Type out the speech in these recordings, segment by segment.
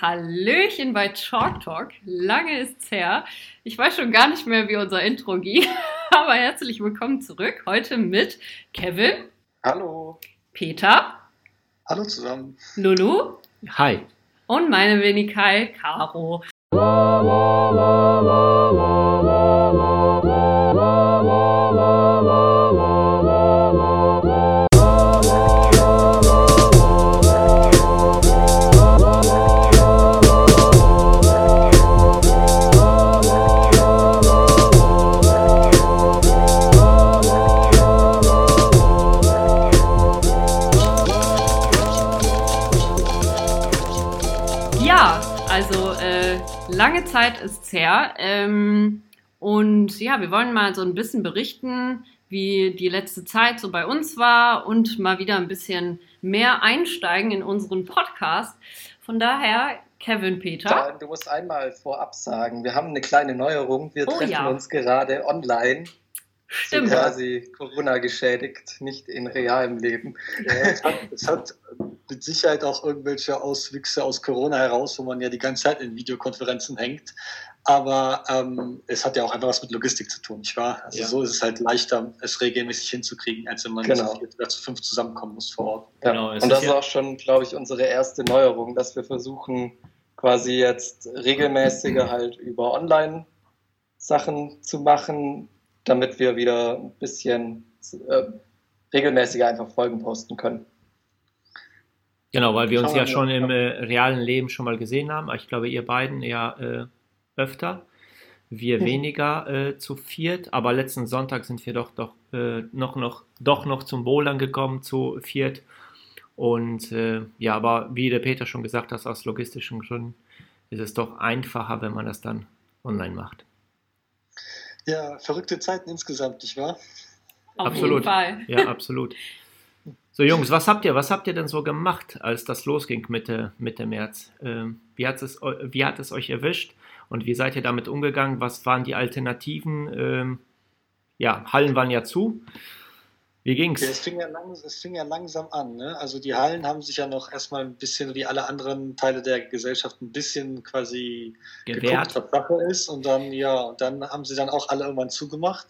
Hallöchen bei Talk Talk. Lange ist's her. Ich weiß schon gar nicht mehr, wie unser Intro ging. Aber herzlich willkommen zurück. Heute mit Kevin. Hallo. Peter. Hallo zusammen. Lulu. Hi. Und meine Wenigkeit, Caro. Her. Ähm, und ja, wir wollen mal so ein bisschen berichten, wie die letzte Zeit so bei uns war und mal wieder ein bisschen mehr einsteigen in unseren Podcast. Von daher, Kevin Peter. Du musst einmal vorab sagen, wir haben eine kleine Neuerung. Wir oh, treffen ja. uns gerade online. Stimmt. So quasi Corona geschädigt, nicht in realem Leben. Ja, es, hat, es, hat, mit Sicherheit auch irgendwelche Auswüchse aus Corona heraus, wo man ja die ganze Zeit in Videokonferenzen hängt. Aber ähm, es hat ja auch einfach was mit Logistik zu tun, nicht wahr? Also ja. so ist es halt leichter, es regelmäßig hinzukriegen, als wenn man genau. zu vier zu fünf zusammenkommen muss vor Ort. Ja. Genau, Und das ist auch schon, glaube ich, unsere erste Neuerung, dass wir versuchen, quasi jetzt regelmäßiger halt über Online-Sachen zu machen, damit wir wieder ein bisschen äh, regelmäßiger einfach Folgen posten können. Genau, weil wir uns ja schon im äh, realen Leben schon mal gesehen haben. Ich glaube, ihr beiden eher äh, öfter, wir weniger äh, zu viert. Aber letzten Sonntag sind wir doch, doch, äh, noch, noch, doch noch zum Bouldern gekommen, zu viert. Und äh, ja, aber wie der Peter schon gesagt hat, aus logistischen Gründen ist es doch einfacher, wenn man das dann online macht. Ja, verrückte Zeiten insgesamt, nicht wahr? Auf absolut. jeden Fall. Ja, absolut. So, Jungs, was habt ihr, was habt ihr denn so gemacht, als das losging Mitte, Mitte März? Ähm, wie, hat es, wie hat es euch erwischt und wie seid ihr damit umgegangen? Was waren die Alternativen? Ähm, ja, Hallen waren ja zu. Wie ging's? Es, fing ja lang, es fing ja langsam an. Ne? Also die Hallen haben sich ja noch erstmal ein bisschen wie alle anderen Teile der Gesellschaft ein bisschen quasi gewehrt, geguckt, was Sache ist. Und dann, ja, und dann haben sie dann auch alle irgendwann zugemacht.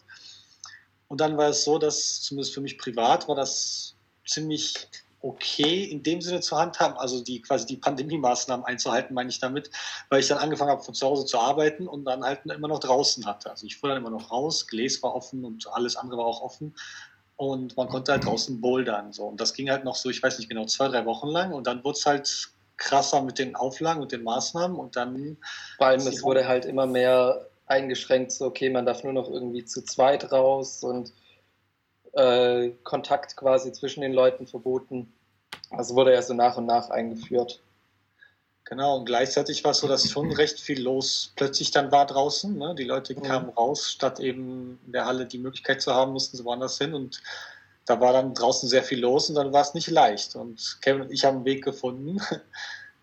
Und dann war es so, dass zumindest für mich privat war das ziemlich okay in dem Sinne zu handhaben, also die quasi die Pandemie-Maßnahmen einzuhalten, meine ich damit, weil ich dann angefangen habe von zu Hause zu arbeiten und dann halt immer noch draußen hatte. Also ich fuhr dann immer noch raus, Gläs war offen und alles andere war auch offen und man konnte halt draußen bouldern. So. Und das ging halt noch so, ich weiß nicht genau, zwei, drei Wochen lang. Und dann wurde es halt krasser mit den Auflagen und den Maßnahmen. Und dann. Vor allem, es wurde halt immer mehr eingeschränkt, so, okay, man darf nur noch irgendwie zu zweit raus und äh, Kontakt quasi zwischen den Leuten verboten. Das wurde ja so nach und nach eingeführt. Genau, und gleichzeitig war es so, dass schon recht viel los plötzlich dann war draußen. Ne? Die Leute mhm. kamen raus, statt eben in der Halle die Möglichkeit zu haben, mussten sie woanders hin. Und da war dann draußen sehr viel los und dann war es nicht leicht. Und Kevin und ich haben einen Weg gefunden.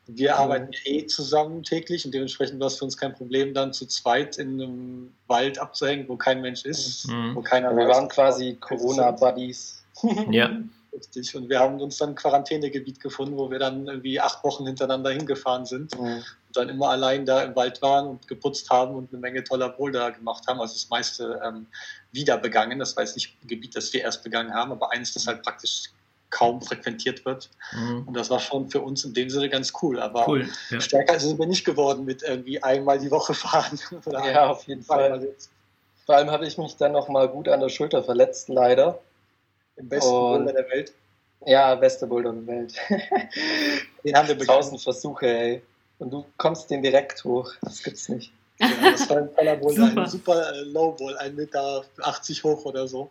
Wir mhm. arbeiten eh zusammen täglich und dementsprechend war es für uns kein Problem, dann zu zweit in einem Wald abzuhängen, wo kein Mensch ist, mhm. wo keiner Wir waren quasi Corona-Buddies. Ja. Richtig. Und wir haben uns dann ein Quarantänegebiet gefunden, wo wir dann irgendwie acht Wochen hintereinander hingefahren sind mhm. und dann immer allein da im Wald waren und geputzt haben und eine Menge toller Boulder gemacht haben. Also das meiste ähm, wieder begangen. Das war jetzt nicht ein Gebiet, das wir erst begangen haben, aber eins, das halt praktisch kaum frequentiert wird. Mhm. Und das war schon für uns in dem Sinne ganz cool. Aber cool, ja. stärker sind wir nicht geworden mit irgendwie einmal die Woche fahren. ja, auf jeden Fall. Vor allem habe ich mich dann noch mal gut an der Schulter verletzt, leider. Im besten und, Boulder der Welt. Ja, beste Boulder der Welt. den haben wir bekommen. Tausend Versuche, ey. Und du kommst den direkt hoch. Das gibt's nicht. Ja, das war ein toller Boulder, super. ein super äh, Low Bowl, 1,80 Meter hoch oder so.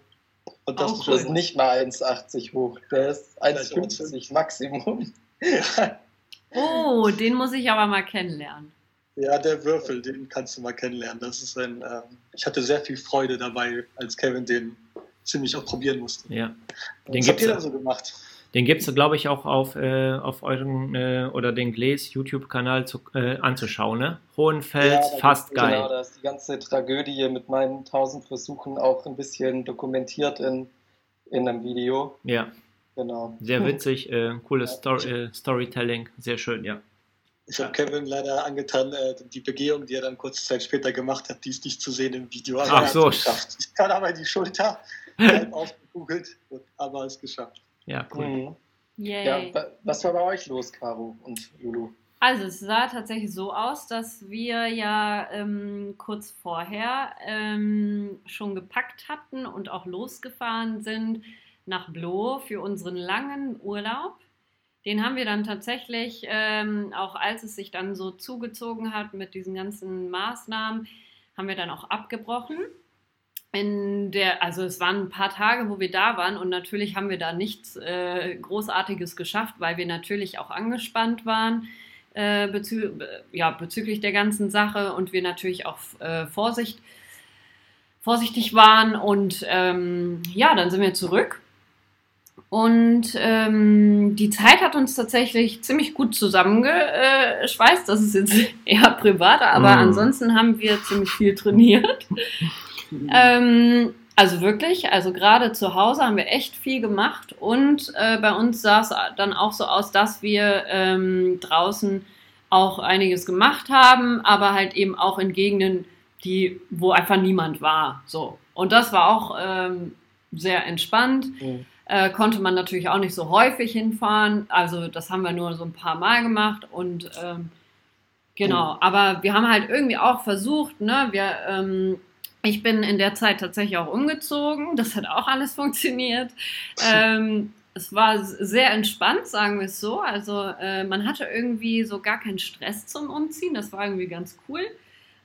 Und das, oh, ist nicht mal 1,80 hoch. Der ist 1,50 Maximum. oh, den muss ich aber mal kennenlernen. Ja, der Würfel, den kannst du mal kennenlernen. Das ist ein, ähm, ich hatte sehr viel Freude dabei, als Kevin den ziemlich auch probieren musste. Ja. Den Was habt ihr dann so gemacht? Den gibt es, glaube ich, auch auf, äh, auf euren äh, oder den Gläs YouTube-Kanal äh, anzuschauen. Ne? Hohenfels, ja, fast geil. Genau, da ist die ganze Tragödie mit meinen tausend Versuchen auch ein bisschen dokumentiert in, in einem Video. Ja. Genau. Sehr witzig, äh, cooles Story, äh, Storytelling, sehr schön, ja. Ich habe Kevin leider angetan, äh, die Begehung, die er dann kurze Zeit später gemacht hat, die ist nicht zu sehen im Video. Aber Ach so. geschafft. Ich kann aber die Schulter halb aufgegoogelt, aber es geschafft. Ja, cool. Mhm. Ja, was war bei euch los, Caro und Lulu? Also es sah tatsächlich so aus, dass wir ja ähm, kurz vorher ähm, schon gepackt hatten und auch losgefahren sind nach Bloh für unseren langen Urlaub. Den haben wir dann tatsächlich, ähm, auch als es sich dann so zugezogen hat mit diesen ganzen Maßnahmen, haben wir dann auch abgebrochen. In der, also es waren ein paar Tage, wo wir da waren und natürlich haben wir da nichts äh, Großartiges geschafft, weil wir natürlich auch angespannt waren äh, bezü ja, bezüglich der ganzen Sache und wir natürlich auch äh, Vorsicht, vorsichtig waren. Und ähm, ja, dann sind wir zurück und ähm, die Zeit hat uns tatsächlich ziemlich gut zusammengeschweißt. Das ist jetzt eher privater, aber mm. ansonsten haben wir ziemlich viel trainiert. Ähm, also wirklich, also gerade zu Hause haben wir echt viel gemacht und äh, bei uns sah es dann auch so aus, dass wir ähm, draußen auch einiges gemacht haben, aber halt eben auch in Gegenden, die, wo einfach niemand war. So. Und das war auch ähm, sehr entspannt. Mhm. Äh, konnte man natürlich auch nicht so häufig hinfahren. Also das haben wir nur so ein paar Mal gemacht und ähm, genau. Aber wir haben halt irgendwie auch versucht, ne, wir, ähm, ich bin in der Zeit tatsächlich auch umgezogen. Das hat auch alles funktioniert. Ähm, es war sehr entspannt, sagen wir es so. Also äh, man hatte irgendwie so gar keinen Stress zum Umziehen. Das war irgendwie ganz cool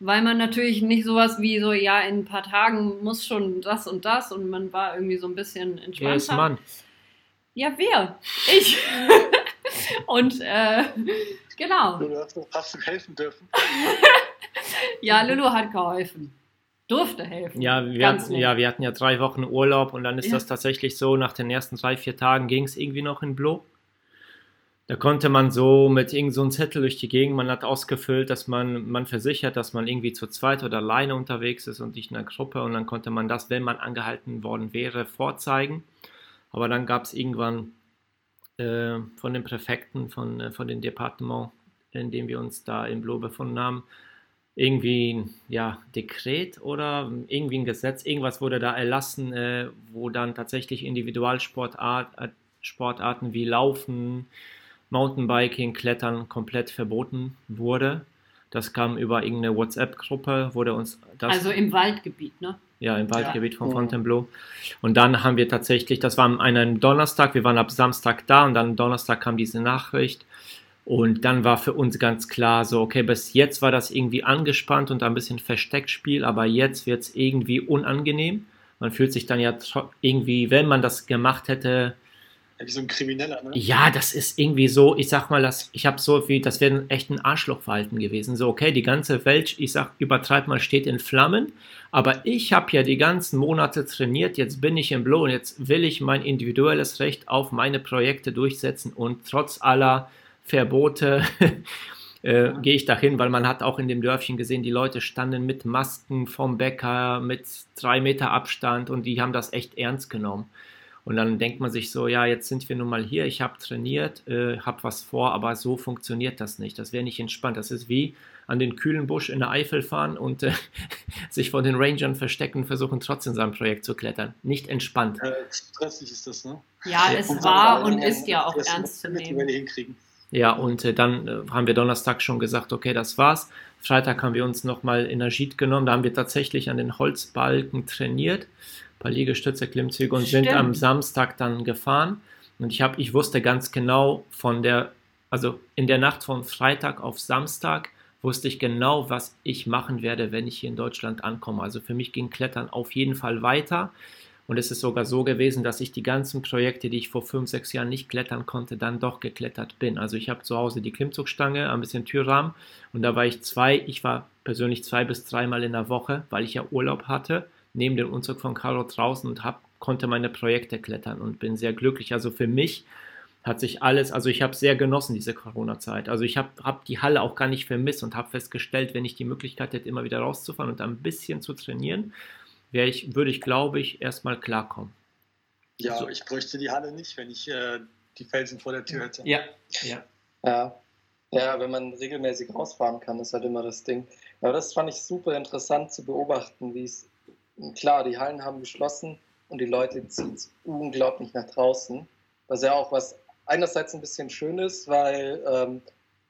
weil man natürlich nicht sowas wie so, ja, in ein paar Tagen muss schon das und das und man war irgendwie so ein bisschen entspannter. Wer ist Mann? Ja, wer? Ich. und äh, genau. Lulu, hast du helfen dürfen? ja, Lulu hat geholfen. Durfte helfen. Ja wir, hatten, ja, wir hatten ja drei Wochen Urlaub und dann ist ja. das tatsächlich so, nach den ersten drei, vier Tagen ging es irgendwie noch in Blo. Da konnte man so mit irgend so einem Zettel durch die Gegend, man hat ausgefüllt, dass man, man versichert, dass man irgendwie zu zweit oder alleine unterwegs ist und nicht in einer Gruppe und dann konnte man das, wenn man angehalten worden wäre, vorzeigen. Aber dann gab es irgendwann äh, von den Präfekten, von, äh, von dem Departement, in dem wir uns da im Blo befunden haben, irgendwie ja Dekret oder irgendwie ein Gesetz, irgendwas wurde da erlassen, äh, wo dann tatsächlich Individualsportarten äh, wie Laufen, Mountainbiking, Klettern komplett verboten wurde. Das kam über irgendeine WhatsApp-Gruppe, wurde uns das. Also im Waldgebiet, ne? Ja, im Waldgebiet ja. von Fontainebleau. Und dann haben wir tatsächlich, das war an einem Donnerstag, wir waren ab Samstag da und dann Donnerstag kam diese Nachricht. Und dann war für uns ganz klar so, okay, bis jetzt war das irgendwie angespannt und ein bisschen Versteckspiel, aber jetzt wird es irgendwie unangenehm. Man fühlt sich dann ja irgendwie, wenn man das gemacht hätte, ja, wie so ein Krimineller, ne? Ja, das ist irgendwie so, ich sag mal, das, ich habe so wie, das wäre echt ein Arschlochverhalten gewesen. So, okay, die ganze Welt, ich sag, übertreib mal, steht in Flammen, aber ich habe ja die ganzen Monate trainiert, jetzt bin ich im Blow und jetzt will ich mein individuelles Recht auf meine Projekte durchsetzen und trotz aller Verbote äh, gehe ich dahin, weil man hat auch in dem Dörfchen gesehen, die Leute standen mit Masken vom Bäcker, mit drei Meter Abstand und die haben das echt ernst genommen. Und dann denkt man sich so, ja, jetzt sind wir nun mal hier, ich habe trainiert, äh, habe was vor, aber so funktioniert das nicht. Das wäre nicht entspannt. Das ist wie an den kühlen Busch in der Eifel fahren und äh, sich vor den Rangern verstecken und versuchen trotzdem sein Projekt zu klettern. Nicht entspannt. Äh, stressig ist das, ne? Ja, es war und ist ja auch ernst zu nehmen. Ja, und äh, dann äh, haben wir Donnerstag schon gesagt, okay, das war's. Freitag haben wir uns nochmal Energie genommen. Da haben wir tatsächlich an den Holzbalken trainiert paar Liegestütze, Klimmzüge und Stimmt. sind am Samstag dann gefahren. Und ich, hab, ich wusste ganz genau von der, also in der Nacht von Freitag auf Samstag wusste ich genau, was ich machen werde, wenn ich hier in Deutschland ankomme. Also für mich ging Klettern auf jeden Fall weiter. Und es ist sogar so gewesen, dass ich die ganzen Projekte, die ich vor fünf, sechs Jahren nicht klettern konnte, dann doch geklettert bin. Also ich habe zu Hause die Klimmzugstange, ein bisschen Türrahmen und da war ich zwei, ich war persönlich zwei bis dreimal in der Woche, weil ich ja Urlaub hatte neben dem Umzug von Caro draußen und hab, konnte meine Projekte klettern und bin sehr glücklich. Also für mich hat sich alles, also ich habe sehr genossen diese Corona-Zeit. Also ich habe hab die Halle auch gar nicht vermisst und habe festgestellt, wenn ich die Möglichkeit hätte, immer wieder rauszufahren und ein bisschen zu trainieren, wäre ich, würde ich, glaube ich, erstmal klarkommen. Ja, so. ich bräuchte die Halle nicht, wenn ich äh, die Felsen vor der Tür hätte. Ja, ja. Ja, Ja, wenn man regelmäßig rausfahren kann, ist halt immer das Ding. Aber das fand ich super interessant zu beobachten, wie es, klar, die Hallen haben geschlossen und die Leute ziehen es unglaublich nach draußen. Was ja auch was einerseits ein bisschen schön ist, weil ähm,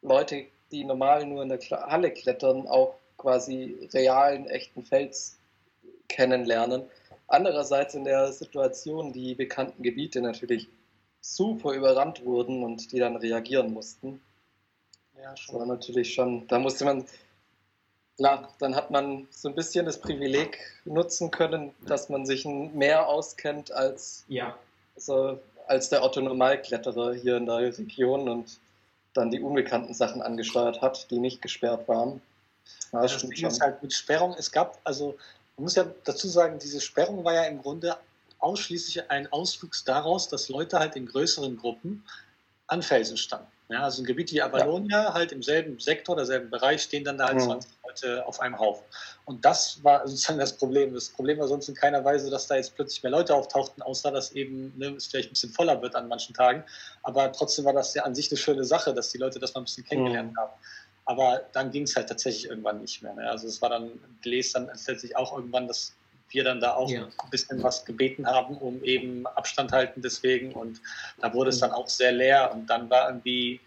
Leute, die normal nur in der Halle klettern, auch quasi realen, echten Fels kennenlernen. Andererseits in der Situation die bekannten Gebiete natürlich super überrannt wurden und die dann reagieren mussten. Ja, schon. Das war natürlich schon, da musste man, klar, dann hat man so ein bisschen das Privileg nutzen können, dass man sich mehr auskennt als, ja. also, als der Otto Normalkletterer hier in der Region und dann die unbekannten Sachen angesteuert hat, die nicht gesperrt waren. Das, das Ding ist halt mit Sperrung, es gab, also man muss ja dazu sagen, diese Sperrung war ja im Grunde ausschließlich ein Auswuchs daraus, dass Leute halt in größeren Gruppen an Felsen standen. Ja, also ein Gebiet wie Avalonia, ja. halt im selben Sektor, derselben Bereich, stehen dann da halt mhm. 20 Leute auf einem Haufen. Und das war sozusagen das Problem. Das Problem war sonst in keiner Weise, dass da jetzt plötzlich mehr Leute auftauchten, außer dass eben ne, es vielleicht ein bisschen voller wird an manchen Tagen. Aber trotzdem war das ja an sich eine schöne Sache, dass die Leute das mal ein bisschen kennengelernt mhm. haben. Aber dann ging es halt tatsächlich irgendwann nicht mehr. Ne? Also es war dann, gelesen dann letztlich auch irgendwann, dass wir dann da auch ja. ein bisschen was gebeten haben, um eben Abstand halten deswegen. Und da wurde es dann auch sehr leer und dann war irgendwie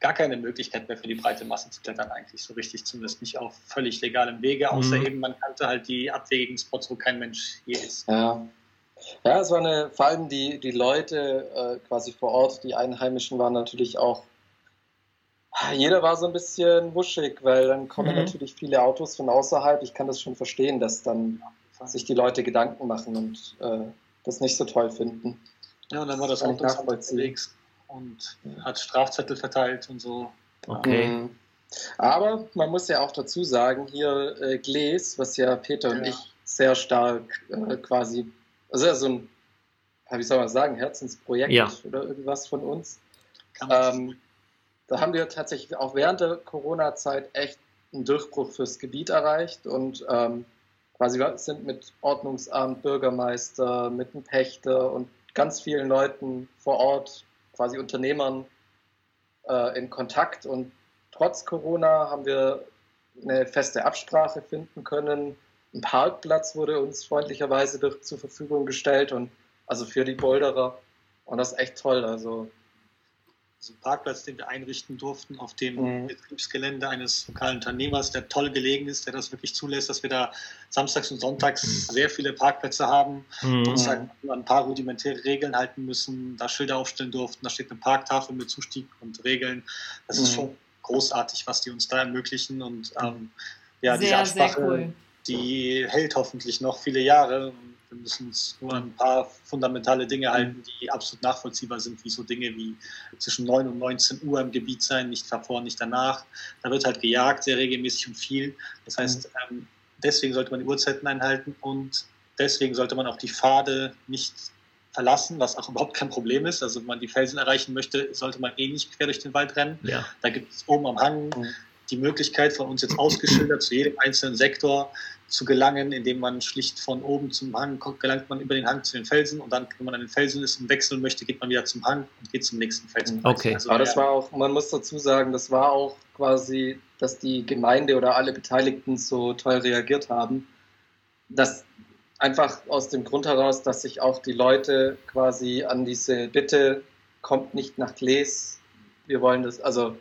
gar keine Möglichkeit mehr für die breite Masse zu klettern eigentlich so richtig, zumindest nicht auf völlig legalem Wege, außer mhm. eben man kannte halt die abwegigen Spots, wo kein Mensch je ist. Ja. Ja, es war eine, vor allem die, die Leute äh, quasi vor Ort, die Einheimischen waren natürlich auch, jeder war so ein bisschen wuschig, weil dann kommen mhm. natürlich viele Autos von außerhalb. Ich kann das schon verstehen, dass dann sich die Leute Gedanken machen und äh, das nicht so toll finden. Ja, und dann war das Auto unterwegs und hat Strafzettel verteilt und so. Okay. Mhm. Aber man muss ja auch dazu sagen, hier äh, Gläs, was ja Peter und ja. ich sehr stark äh, quasi, also ja, so ein, wie soll man sagen, Herzensprojekt ja. oder irgendwas von uns. Ähm, da haben wir tatsächlich auch während der Corona-Zeit echt einen Durchbruch fürs Gebiet erreicht und ähm, quasi sind mit Ordnungsamt, Bürgermeister, mit einem Pächter und ganz vielen Leuten vor Ort, quasi Unternehmern, äh, in Kontakt. Und trotz Corona haben wir eine feste Absprache finden können. Ein Parkplatz wurde uns freundlicherweise zur Verfügung gestellt und also für die Boulderer. Und das ist echt toll. Also also ein Parkplatz, den wir einrichten durften auf dem mhm. Betriebsgelände eines lokalen Unternehmers, der toll gelegen ist, der das wirklich zulässt, dass wir da samstags und sonntags mhm. sehr viele Parkplätze haben, mhm. uns halt an ein paar rudimentäre Regeln halten müssen, da Schilder aufstellen durften, da steht eine Parktafel mit Zustieg und Regeln. Das ist mhm. schon großartig, was die uns da ermöglichen und ähm, ja, sehr, diese Absprache, cool. die hält hoffentlich noch viele Jahre. Wir müssen uns nur an ein paar fundamentale Dinge halten, die absolut nachvollziehbar sind, wie so Dinge wie zwischen 9 und 19 Uhr im Gebiet sein, nicht davor, nicht danach. Da wird halt gejagt, sehr regelmäßig und viel. Das heißt, mhm. ähm, deswegen sollte man die Uhrzeiten einhalten und deswegen sollte man auch die Pfade nicht verlassen, was auch überhaupt kein Problem ist. Also wenn man die Felsen erreichen möchte, sollte man eh nicht quer durch den Wald rennen. Ja. Da gibt es oben am Hang mhm. die Möglichkeit von uns jetzt ausgeschildert zu jedem einzelnen Sektor zu gelangen, indem man schlicht von oben zum Hang kommt, gelangt man über den Hang zu den Felsen und dann, wenn man an den Felsen ist und wechseln möchte, geht man wieder zum Hang und geht zum nächsten Felsen. Okay. Also, Aber das war auch, man muss dazu sagen, das war auch quasi, dass die Gemeinde oder alle Beteiligten so toll reagiert haben, dass einfach aus dem Grund heraus, dass sich auch die Leute quasi an diese Bitte kommt nicht nach Gles, wir wollen das, also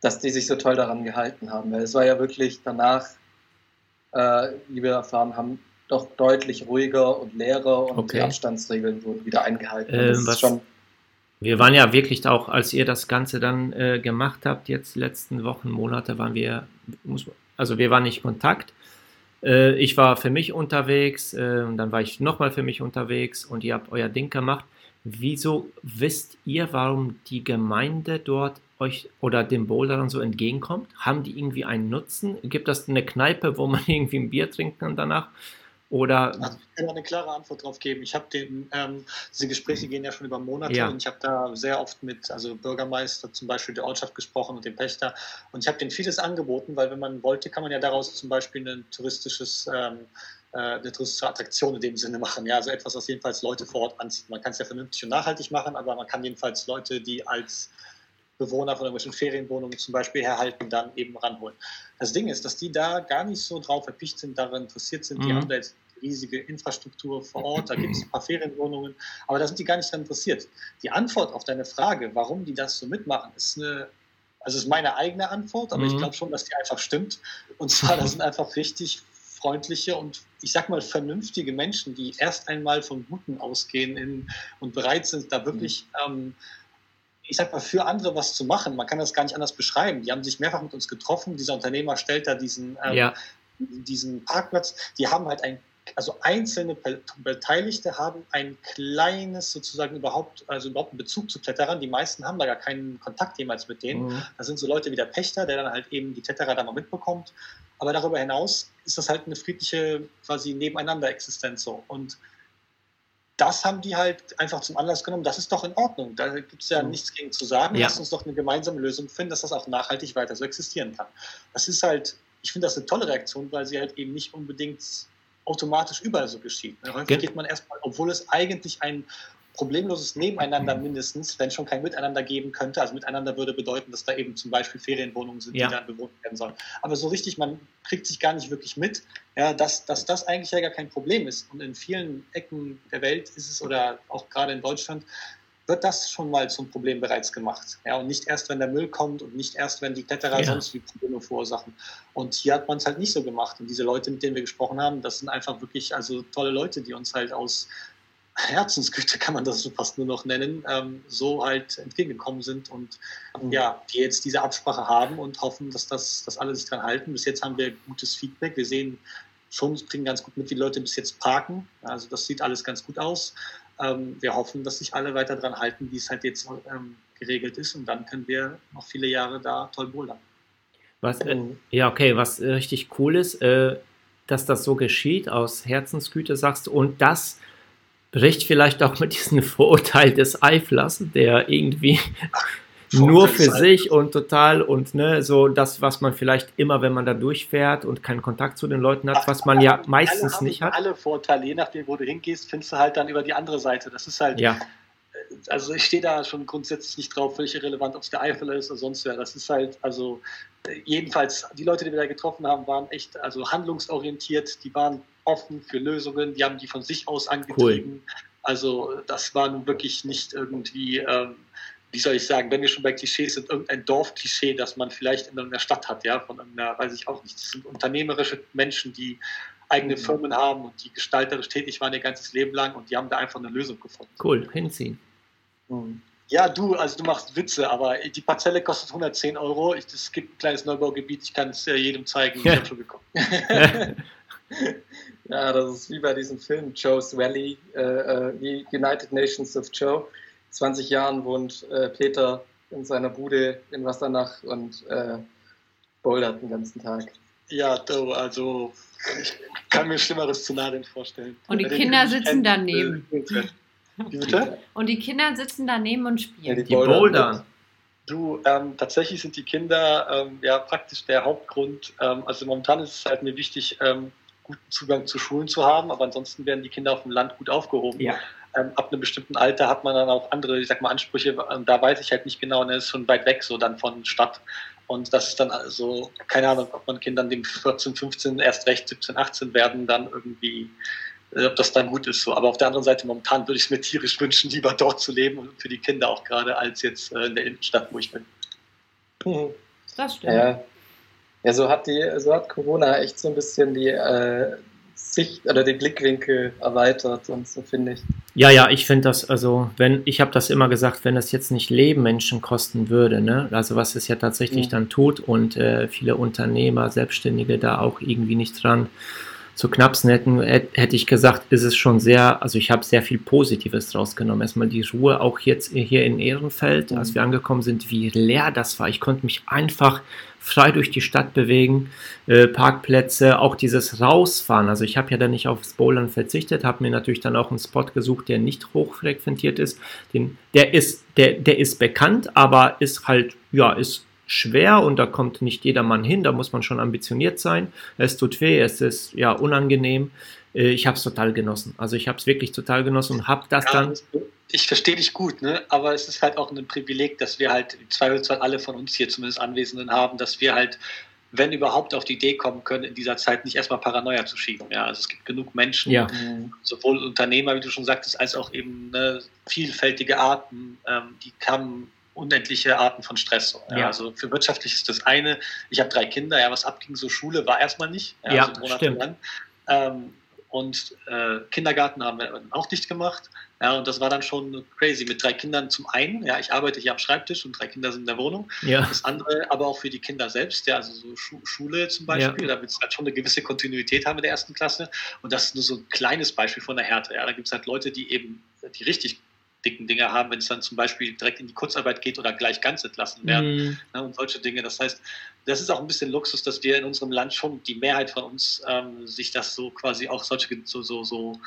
dass die sich so toll daran gehalten haben. Weil es war ja wirklich danach äh, wie wir erfahren haben, doch deutlich ruhiger und leerer und okay. die Abstandsregeln wurden wieder eingehalten. Ähm, was, wir waren ja wirklich auch, als ihr das Ganze dann äh, gemacht habt, jetzt letzten Wochen, Monate, waren wir, muss, also wir waren nicht in Kontakt. Äh, ich war für mich unterwegs, äh, und dann war ich nochmal für mich unterwegs und ihr habt euer Ding gemacht. Wieso wisst ihr, warum die Gemeinde dort euch oder dem Boulderern so entgegenkommt? Haben die irgendwie einen Nutzen? Gibt das eine Kneipe, wo man irgendwie ein Bier trinken kann danach? Oder also ich kann eine klare Antwort darauf geben. Ich habe den, ähm, diese Gespräche gehen ja schon über Monate ja. und ich habe da sehr oft mit also Bürgermeister zum Beispiel der Ortschaft gesprochen und dem Pächter und ich habe denen vieles angeboten, weil wenn man wollte, kann man ja daraus zum Beispiel ein touristisches ähm, äh, eine touristische Attraktion in dem Sinne machen. Ja, also etwas, was jedenfalls Leute vor Ort anzieht. Man kann es ja vernünftig und nachhaltig machen, aber man kann jedenfalls Leute, die als Bewohner von irgendwelchen Ferienwohnungen zum Beispiel herhalten, dann eben ranholen. Das Ding ist, dass die da gar nicht so drauf erpicht sind, daran interessiert sind. Die Mhm. haben da jetzt riesige Infrastruktur vor Ort, da gibt es ein paar Ferienwohnungen, aber da sind die gar nicht daran interessiert. Die Antwort auf deine Frage, warum die das so mitmachen, ist eine, also ist meine eigene Antwort, aber ich Mhm. glaube schon, dass die einfach stimmt. Und zwar, das sind einfach richtig freundliche und ich sag mal vernünftige Menschen, die erst einmal vom Guten ausgehen in, und bereit sind, da wirklich, ähm, ich sag mal, für andere was zu machen. Man kann das gar nicht anders beschreiben. Die haben sich mehrfach mit uns getroffen. Dieser Unternehmer stellt da diesen, ähm, Ja, diesen Parkplatz. Die haben halt ein, also einzelne Be- Beteiligte haben ein kleines sozusagen überhaupt, also überhaupt einen Bezug zu Kletterern. Die meisten haben da gar keinen Kontakt jemals mit denen. Mhm. Das sind so Leute wie der Pächter, der dann halt eben die Kletterer da mal mitbekommt. Aber darüber hinaus ist das halt eine friedliche, quasi Nebeneinander-Existenz so. Und das haben die halt einfach zum Anlass genommen. Das ist doch in Ordnung. Da gibt es ja Mhm. nichts gegen zu sagen. Ja. Lass uns doch eine gemeinsame Lösung finden, dass das auch nachhaltig weiter so existieren kann. Das ist halt, ich finde das eine tolle Reaktion, weil sie halt eben nicht unbedingt automatisch überall so geschieht. Ne? Häufig geht man erstmal, obwohl es eigentlich ein problemloses Nebeneinander mindestens, wenn schon kein Miteinander geben könnte. Also miteinander würde bedeuten, dass da eben zum Beispiel Ferienwohnungen sind, Ja. die dann bewohnt werden sollen. Aber so richtig, man kriegt sich gar nicht wirklich mit, ja, dass, dass das eigentlich ja gar kein Problem ist. Und in vielen Ecken der Welt ist es, oder auch gerade in Deutschland, wird das schon mal zum Problem bereits gemacht. Ja, und nicht erst, wenn der Müll kommt und nicht erst, wenn die Kletterer Ja. sonst wie Probleme verursachen. Und hier hat man es halt nicht so gemacht. Und diese Leute, mit denen wir gesprochen haben, das sind einfach wirklich also tolle Leute, die uns halt aus Herzensgüte, kann man das so fast nur noch nennen, ähm, so halt entgegengekommen sind und Mhm. ja, wir jetzt diese Absprache haben und hoffen, dass das dass alle sich dran halten. Bis jetzt haben wir gutes Feedback. Wir sehen schon, kriegen ganz gut mit, wie Leute bis jetzt parken. Also das sieht alles ganz gut aus. Ähm, wir hoffen, dass sich alle weiter dran halten, wie es halt jetzt ähm, geregelt ist. Und dann können wir noch viele Jahre da toll bouldern. Was, äh, Mhm. ja, okay, was äh, richtig cool ist, äh, dass das so geschieht, aus Herzensgüte sagst du, und das bricht vielleicht auch mit diesem Vorurteil des Eiflers, der irgendwie nur für sich und total und ne, so das, was man vielleicht immer, wenn man da durchfährt und keinen Kontakt zu den Leuten hat, was man ja meistens alle haben nicht hat. Alle Vorteile, je nachdem, wo du hingehst, findest du halt dann über die andere Seite. Das ist halt, Ja, also ich stehe da schon grundsätzlich nicht drauf, völlig irrelevant, ob es der Eifel ist oder sonst wer. Das ist halt, also äh, jedenfalls, die Leute, die wir da getroffen haben, waren echt also handlungsorientiert, die waren offen für Lösungen, die haben die von sich aus angetrieben. Also das war nun wirklich nicht irgendwie, ähm, wie soll ich sagen, wenn wir schon bei Klischees sind, irgendein Dorfklischee, das man vielleicht in irgendeiner Stadt hat, ja, von irgendeiner, weiß ich auch nicht. Das sind unternehmerische Menschen, die eigene Firmen haben und die gestalterisch tätig waren ihr ganzes Leben lang und die haben da einfach eine Lösung gefunden. cool, hinziehen. Mhm. Ja, du, also du machst Witze, aber die Parzelle kostet 110 Euro. Ich, es gibt ein kleines Neubaugebiet, ich kann es äh, jedem zeigen. Ich Ja. habe schon gekommen. Ja, das ist wie bei diesem Film Joe's Valley, äh, äh, wie United Nations of Joe. 20 Jahren wohnt äh, Peter in seiner Bude in Wassernach und äh, bouldert den ganzen Tag. Ja, du, also ich kann mir Schlimmeres zu nicht vorstellen. Und die Kinder sitzen daneben. Wie bitte? Und die Kinder sitzen daneben und Ja, spielen. Die Bouldern. Du, ähm, tatsächlich sind die Kinder ähm, ja praktisch der Hauptgrund. Ähm, also momentan ist es halt mir wichtig, ähm, guten Zugang zu Schulen zu haben, aber ansonsten werden die Kinder auf dem Land gut aufgehoben. Ja. Ähm, ab einem bestimmten Alter hat man dann auch andere, ich sag mal, Ansprüche. Ähm, da weiß ich halt nicht genau, und das ist schon weit weg, so dann von Stadt. Und das ist dann also, keine Ahnung, ob man Kindern, dem 14, 15, erst recht 17, 18 werden, dann irgendwie, äh, ob das dann gut ist. So. Aber auf der anderen Seite, momentan würde ich es mir tierisch wünschen, lieber dort zu leben und für die Kinder auch gerade, als jetzt äh, in der Innenstadt, wo ich bin. Mhm. Das stimmt. Ja. ja, so hat die, so hat Corona echt so ein bisschen die äh, Sicht oder den Blickwinkel erweitert und so finde ich. Ja, ja, ich finde das, also, wenn, ich habe das immer gesagt, wenn das jetzt nicht Leben Menschen kosten würde, ne, also was es ja tatsächlich Mhm. dann tut und äh, viele Unternehmer, Selbstständige da auch irgendwie nicht dran zu hätt- hätte ich gesagt, ist es schon sehr, also ich habe sehr viel Positives draus genommen. Erstmal die Ruhe auch jetzt hier in Ehrenfeld, als wir angekommen sind, wie leer das war. Ich konnte mich einfach frei durch die Stadt bewegen, äh, Parkplätze, auch dieses Rausfahren. Also ich habe ja dann nicht aufs Bowlern verzichtet, habe mir natürlich dann auch einen Spot gesucht, der nicht hochfrequentiert ist. Den, der ist, der, der ist bekannt, aber ist halt, ja, ist schwer und da kommt nicht jedermann hin, da muss man schon ambitioniert sein. Es tut weh, es ist ja unangenehm. äh, ich habe es total genossen. Also ich habe es wirklich total genossen und habe das ja, dann. Ich verstehe dich gut, ne? aber es ist halt auch ein Privileg, dass wir halt im Zweifelsfall alle von uns hier zumindest Anwesenden haben, dass wir halt wenn überhaupt auf die Idee kommen können, in dieser Zeit nicht erstmal Paranoia zu schieben. Ja, also es gibt genug Menschen, ja. sowohl Unternehmer, wie du schon sagtest, als auch eben ne, vielfältige Arten, ähm, die haben unendliche Arten von Stress. Ja. Ja, also für wirtschaftlich ist das eine. Ich habe drei Kinder, ja, was abging, so Schule war erstmal nicht, ja, ja also stimmt. lang. Ähm, und äh, Kindergarten haben wir auch dicht gemacht. Ja, und das war dann schon crazy mit drei Kindern zum einen. Ja, ich arbeite hier am Schreibtisch und drei Kinder sind in der Wohnung. Ja. Das andere aber auch für die Kinder selbst, ja, also so Schu Schule zum Beispiel, ja. da wird es halt schon eine gewisse Kontinuität haben in der ersten Klasse. Und das ist nur so ein kleines Beispiel von der Härte. Ja, da gibt es halt Leute, die eben die richtig dicken Dinge haben, wenn es dann zum Beispiel direkt in die Kurzarbeit geht oder gleich ganz entlassen werden mhm. ne, und solche Dinge. Das heißt, das ist auch ein bisschen Luxus, dass wir in unserem Land schon die Mehrheit von uns ähm, sich das so quasi auch solche so, so, so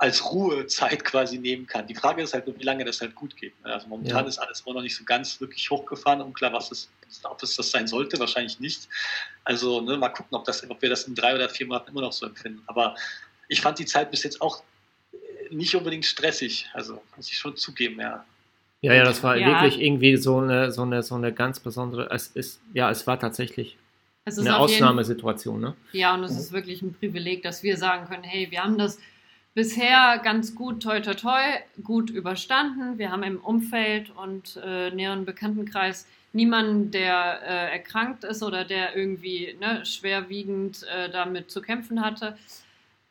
als Ruhezeit quasi nehmen kann. Die Frage ist halt nur, wie lange das halt gut geht. Also momentan ja. ist alles immer noch nicht so ganz wirklich hochgefahren. Unklar, was es, ob es das sein sollte, wahrscheinlich nicht. Also ne, mal gucken, ob, das, ob wir das in drei oder vier Monaten immer noch so empfinden. Aber ich fand die Zeit bis jetzt auch nicht unbedingt stressig. Also muss ich schon zugeben, ja. Ja, ja, das war ja. wirklich irgendwie so eine, so eine, so eine ganz besondere, es ist, ja, es war tatsächlich eine Ausnahmesituation, ne? Ja, und es ist wirklich ein Privileg, dass wir sagen können, hey, wir haben das bisher ganz gut, toi, toi, toi, gut überstanden. Wir haben im Umfeld und äh, näheren Bekanntenkreis niemanden, der äh, erkrankt ist oder der irgendwie ne, schwerwiegend äh, damit zu kämpfen hatte.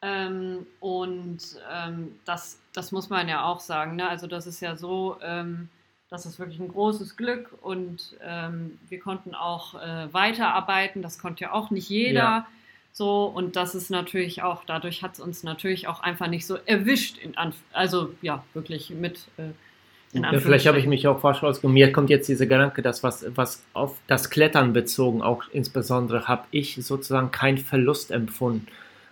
Ähm, und ähm, das, das muss man ja auch sagen. Ne? Also das ist ja so, ähm, das ist wirklich ein großes Glück und ähm, wir konnten auch äh, weiterarbeiten. Das konnte ja auch nicht jeder. Ja. So, und das ist natürlich auch, dadurch hat es uns natürlich auch einfach nicht so erwischt, also ja, wirklich mit. Äh, ja, vielleicht habe ich mich auch falsch ausgegeben. Mir kommt jetzt dieser Gedanke, dass was, was auf das Klettern bezogen, auch insbesondere, habe ich sozusagen keinen Verlust empfunden.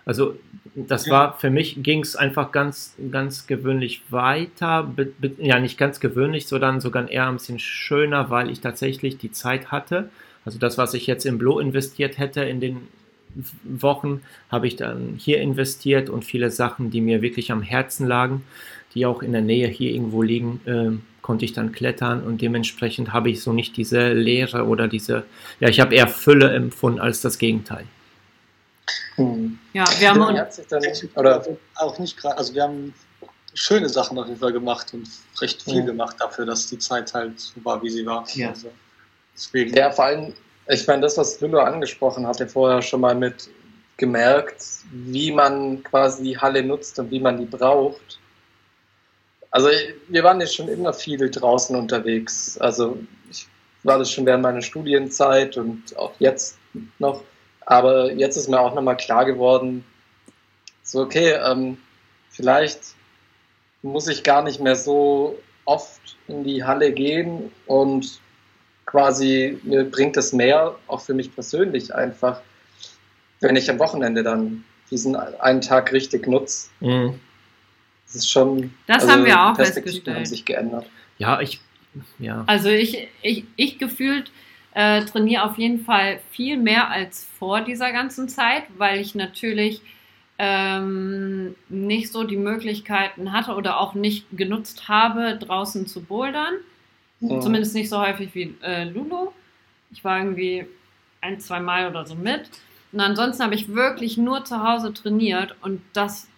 Also das war für mich ging es einfach ganz, ganz gewöhnlich weiter. Be, be, ja, nicht ganz gewöhnlich, sondern sogar eher ein bisschen schöner, weil ich tatsächlich die Zeit hatte. Also das, was ich jetzt im Blo investiert hätte in den Wochen habe ich dann hier investiert und viele Sachen, die mir wirklich am Herzen lagen, die auch in der Nähe hier irgendwo liegen, äh, konnte ich dann klettern und dementsprechend habe ich so nicht diese Leere oder diese, ja, ich habe eher Fülle empfunden als das Gegenteil. Hm. Ja, wir haben auch, oder auch nicht gerade, also wir haben schöne Sachen auf jeden Fall gemacht und recht viel ja. gemacht dafür, dass die Zeit halt so war, wie sie war. Ja, also deswegen. ja vor allem ich meine, das, was Lüllo angesprochen hat, hatte, vorher schon mal mit gemerkt, wie man quasi die Halle nutzt und wie man die braucht. Also wir waren jetzt schon immer viel draußen unterwegs. Also ich war das schon während meiner Studienzeit und auch jetzt noch. Aber jetzt ist mir auch nochmal klar geworden, so okay, ähm, vielleicht muss ich gar nicht mehr so oft in die Halle gehen und quasi, mir bringt es mehr, auch für mich persönlich einfach, wenn ich am Wochenende dann diesen einen Tag richtig nutze. Mhm. Das ist schon. Das also haben wir auch festgestellt. haben sich geändert. Ja, ich. Ja. Also ich, ich, ich gefühlt äh, trainiere auf jeden Fall viel mehr als vor dieser ganzen Zeit, weil ich natürlich ähm, nicht so die Möglichkeiten hatte oder auch nicht genutzt habe, draußen zu bouldern. Mhm. Zumindest nicht so häufig wie äh, Lulu. Ich war irgendwie ein, zwei Mal oder so mit. Und ansonsten habe ich wirklich nur zu Hause trainiert und das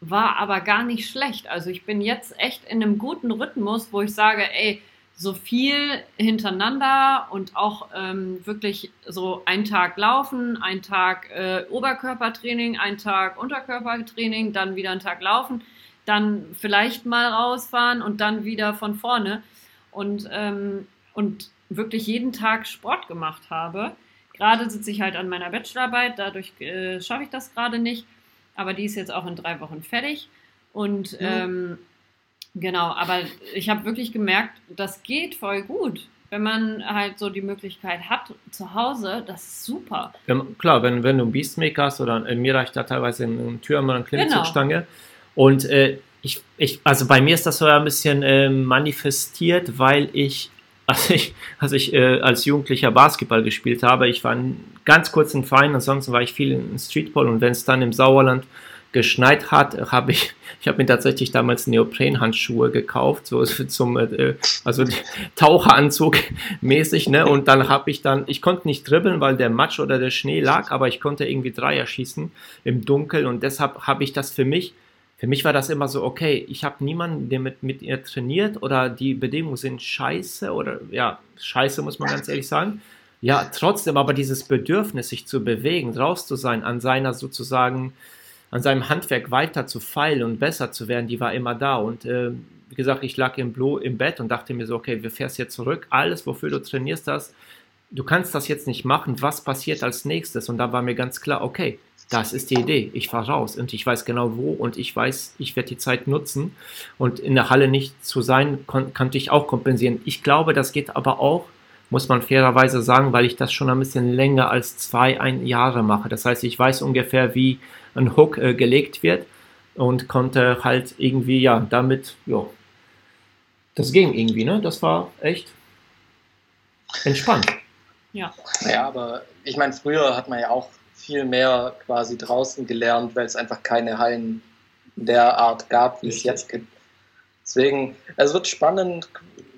war aber gar nicht schlecht. Also ich bin jetzt echt in einem guten Rhythmus, wo ich sage, ey, so viel hintereinander und auch ähm, wirklich so ein Tag laufen, ein Tag äh, Oberkörpertraining, ein Tag Unterkörpertraining, dann wieder ein Tag laufen, dann vielleicht mal rausfahren und dann wieder von vorne und, ähm, und wirklich jeden Tag Sport gemacht habe. Gerade sitze ich halt an meiner Bachelorarbeit, dadurch äh, schaffe ich das gerade nicht, aber die ist jetzt auch in drei Wochen fertig. Und mhm. ähm, genau, aber ich habe wirklich gemerkt, das geht voll gut. Wenn man halt so die Möglichkeit hat, zu Hause, das ist super. Ja, klar, wenn, wenn du einen Beastmaker hast oder mir reicht da teilweise eine Türmer, eine Klimmzugstange. Genau. Und äh, ich, ich, also bei mir ist das so ein bisschen äh, manifestiert, weil ich, als ich, als ich äh, als Jugendlicher Basketball gespielt habe, ich war ganz kurz im Verein, ansonsten war ich viel in Streetball und wenn es dann im Sauerland geschneit hat, habe ich, ich habe mir tatsächlich damals Neoprenhandschuhe gekauft, so zum, äh, also Taucheranzug mäßig, ne? Und dann habe ich dann, ich konnte nicht dribbeln, weil der Matsch oder der Schnee lag, aber ich konnte irgendwie Dreier schießen im Dunkeln und deshalb habe ich das für mich, für mich war das immer so, okay, ich habe niemanden, der mit, mit ihr trainiert oder die Bedingungen sind scheiße oder ja, scheiße muss man ganz ehrlich sagen. Ja, trotzdem aber dieses Bedürfnis, sich zu bewegen, raus zu sein, an seiner sozusagen an seinem Handwerk weiter zu feilen und besser zu werden, die war immer da. Und äh, wie gesagt, ich lag im, Blo im Bett und dachte mir so, okay, wir fährst jetzt zurück. Alles, wofür du trainierst das, du kannst das jetzt nicht machen. Was passiert als nächstes? Und da war mir ganz klar, okay, das ist die Idee. Ich fahre raus und ich weiß genau wo und ich weiß, ich werde die Zeit nutzen. Und in der Halle nicht zu sein, konnte ich auch kompensieren. Ich glaube, das geht aber auch muss man fairerweise sagen, weil ich das schon ein bisschen länger als zwei ein Jahre mache. Das heißt, ich weiß ungefähr, wie ein Hook äh, gelegt wird und konnte halt irgendwie, ja, damit, ja, das ging irgendwie, ne? Das war echt entspannt. Ja. Ja, aber ich meine, früher hat man ja auch viel mehr quasi draußen gelernt, weil es einfach keine Hallen der Art gab, wie es jetzt gibt. Deswegen, es wird spannend,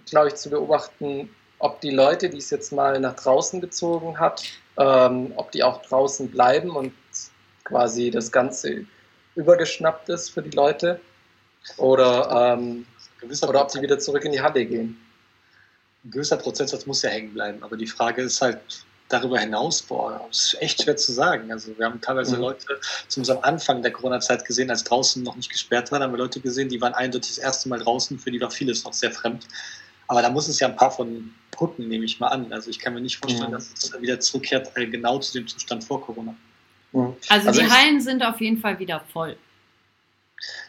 glaube ich, zu beobachten, ob die Leute, die es jetzt mal nach draußen gezogen hat, ähm, ob die auch draußen bleiben und quasi das Ganze übergeschnappt ist für die Leute oder, ähm, oder ob sie wieder zurück in die Halle gehen. Ein gewisser Prozentsatz muss ja hängen bleiben, aber die Frage ist halt darüber hinaus, boah, das ist echt schwer zu sagen. Also wir haben teilweise mhm. Leute zum Anfang der Corona-Zeit gesehen, als draußen noch nicht gesperrt war, haben wir Leute gesehen, die waren eindeutig das erste Mal draußen, für die war vieles noch sehr fremd. Aber da muss es ja ein paar von brücken, nehme ich mal an. Also ich kann mir nicht vorstellen, mhm. dass es wieder zurückkehrt, äh, genau zu dem Zustand vor Corona. Mhm. Also, also, die Hallen sind auf jeden Fall wieder voll.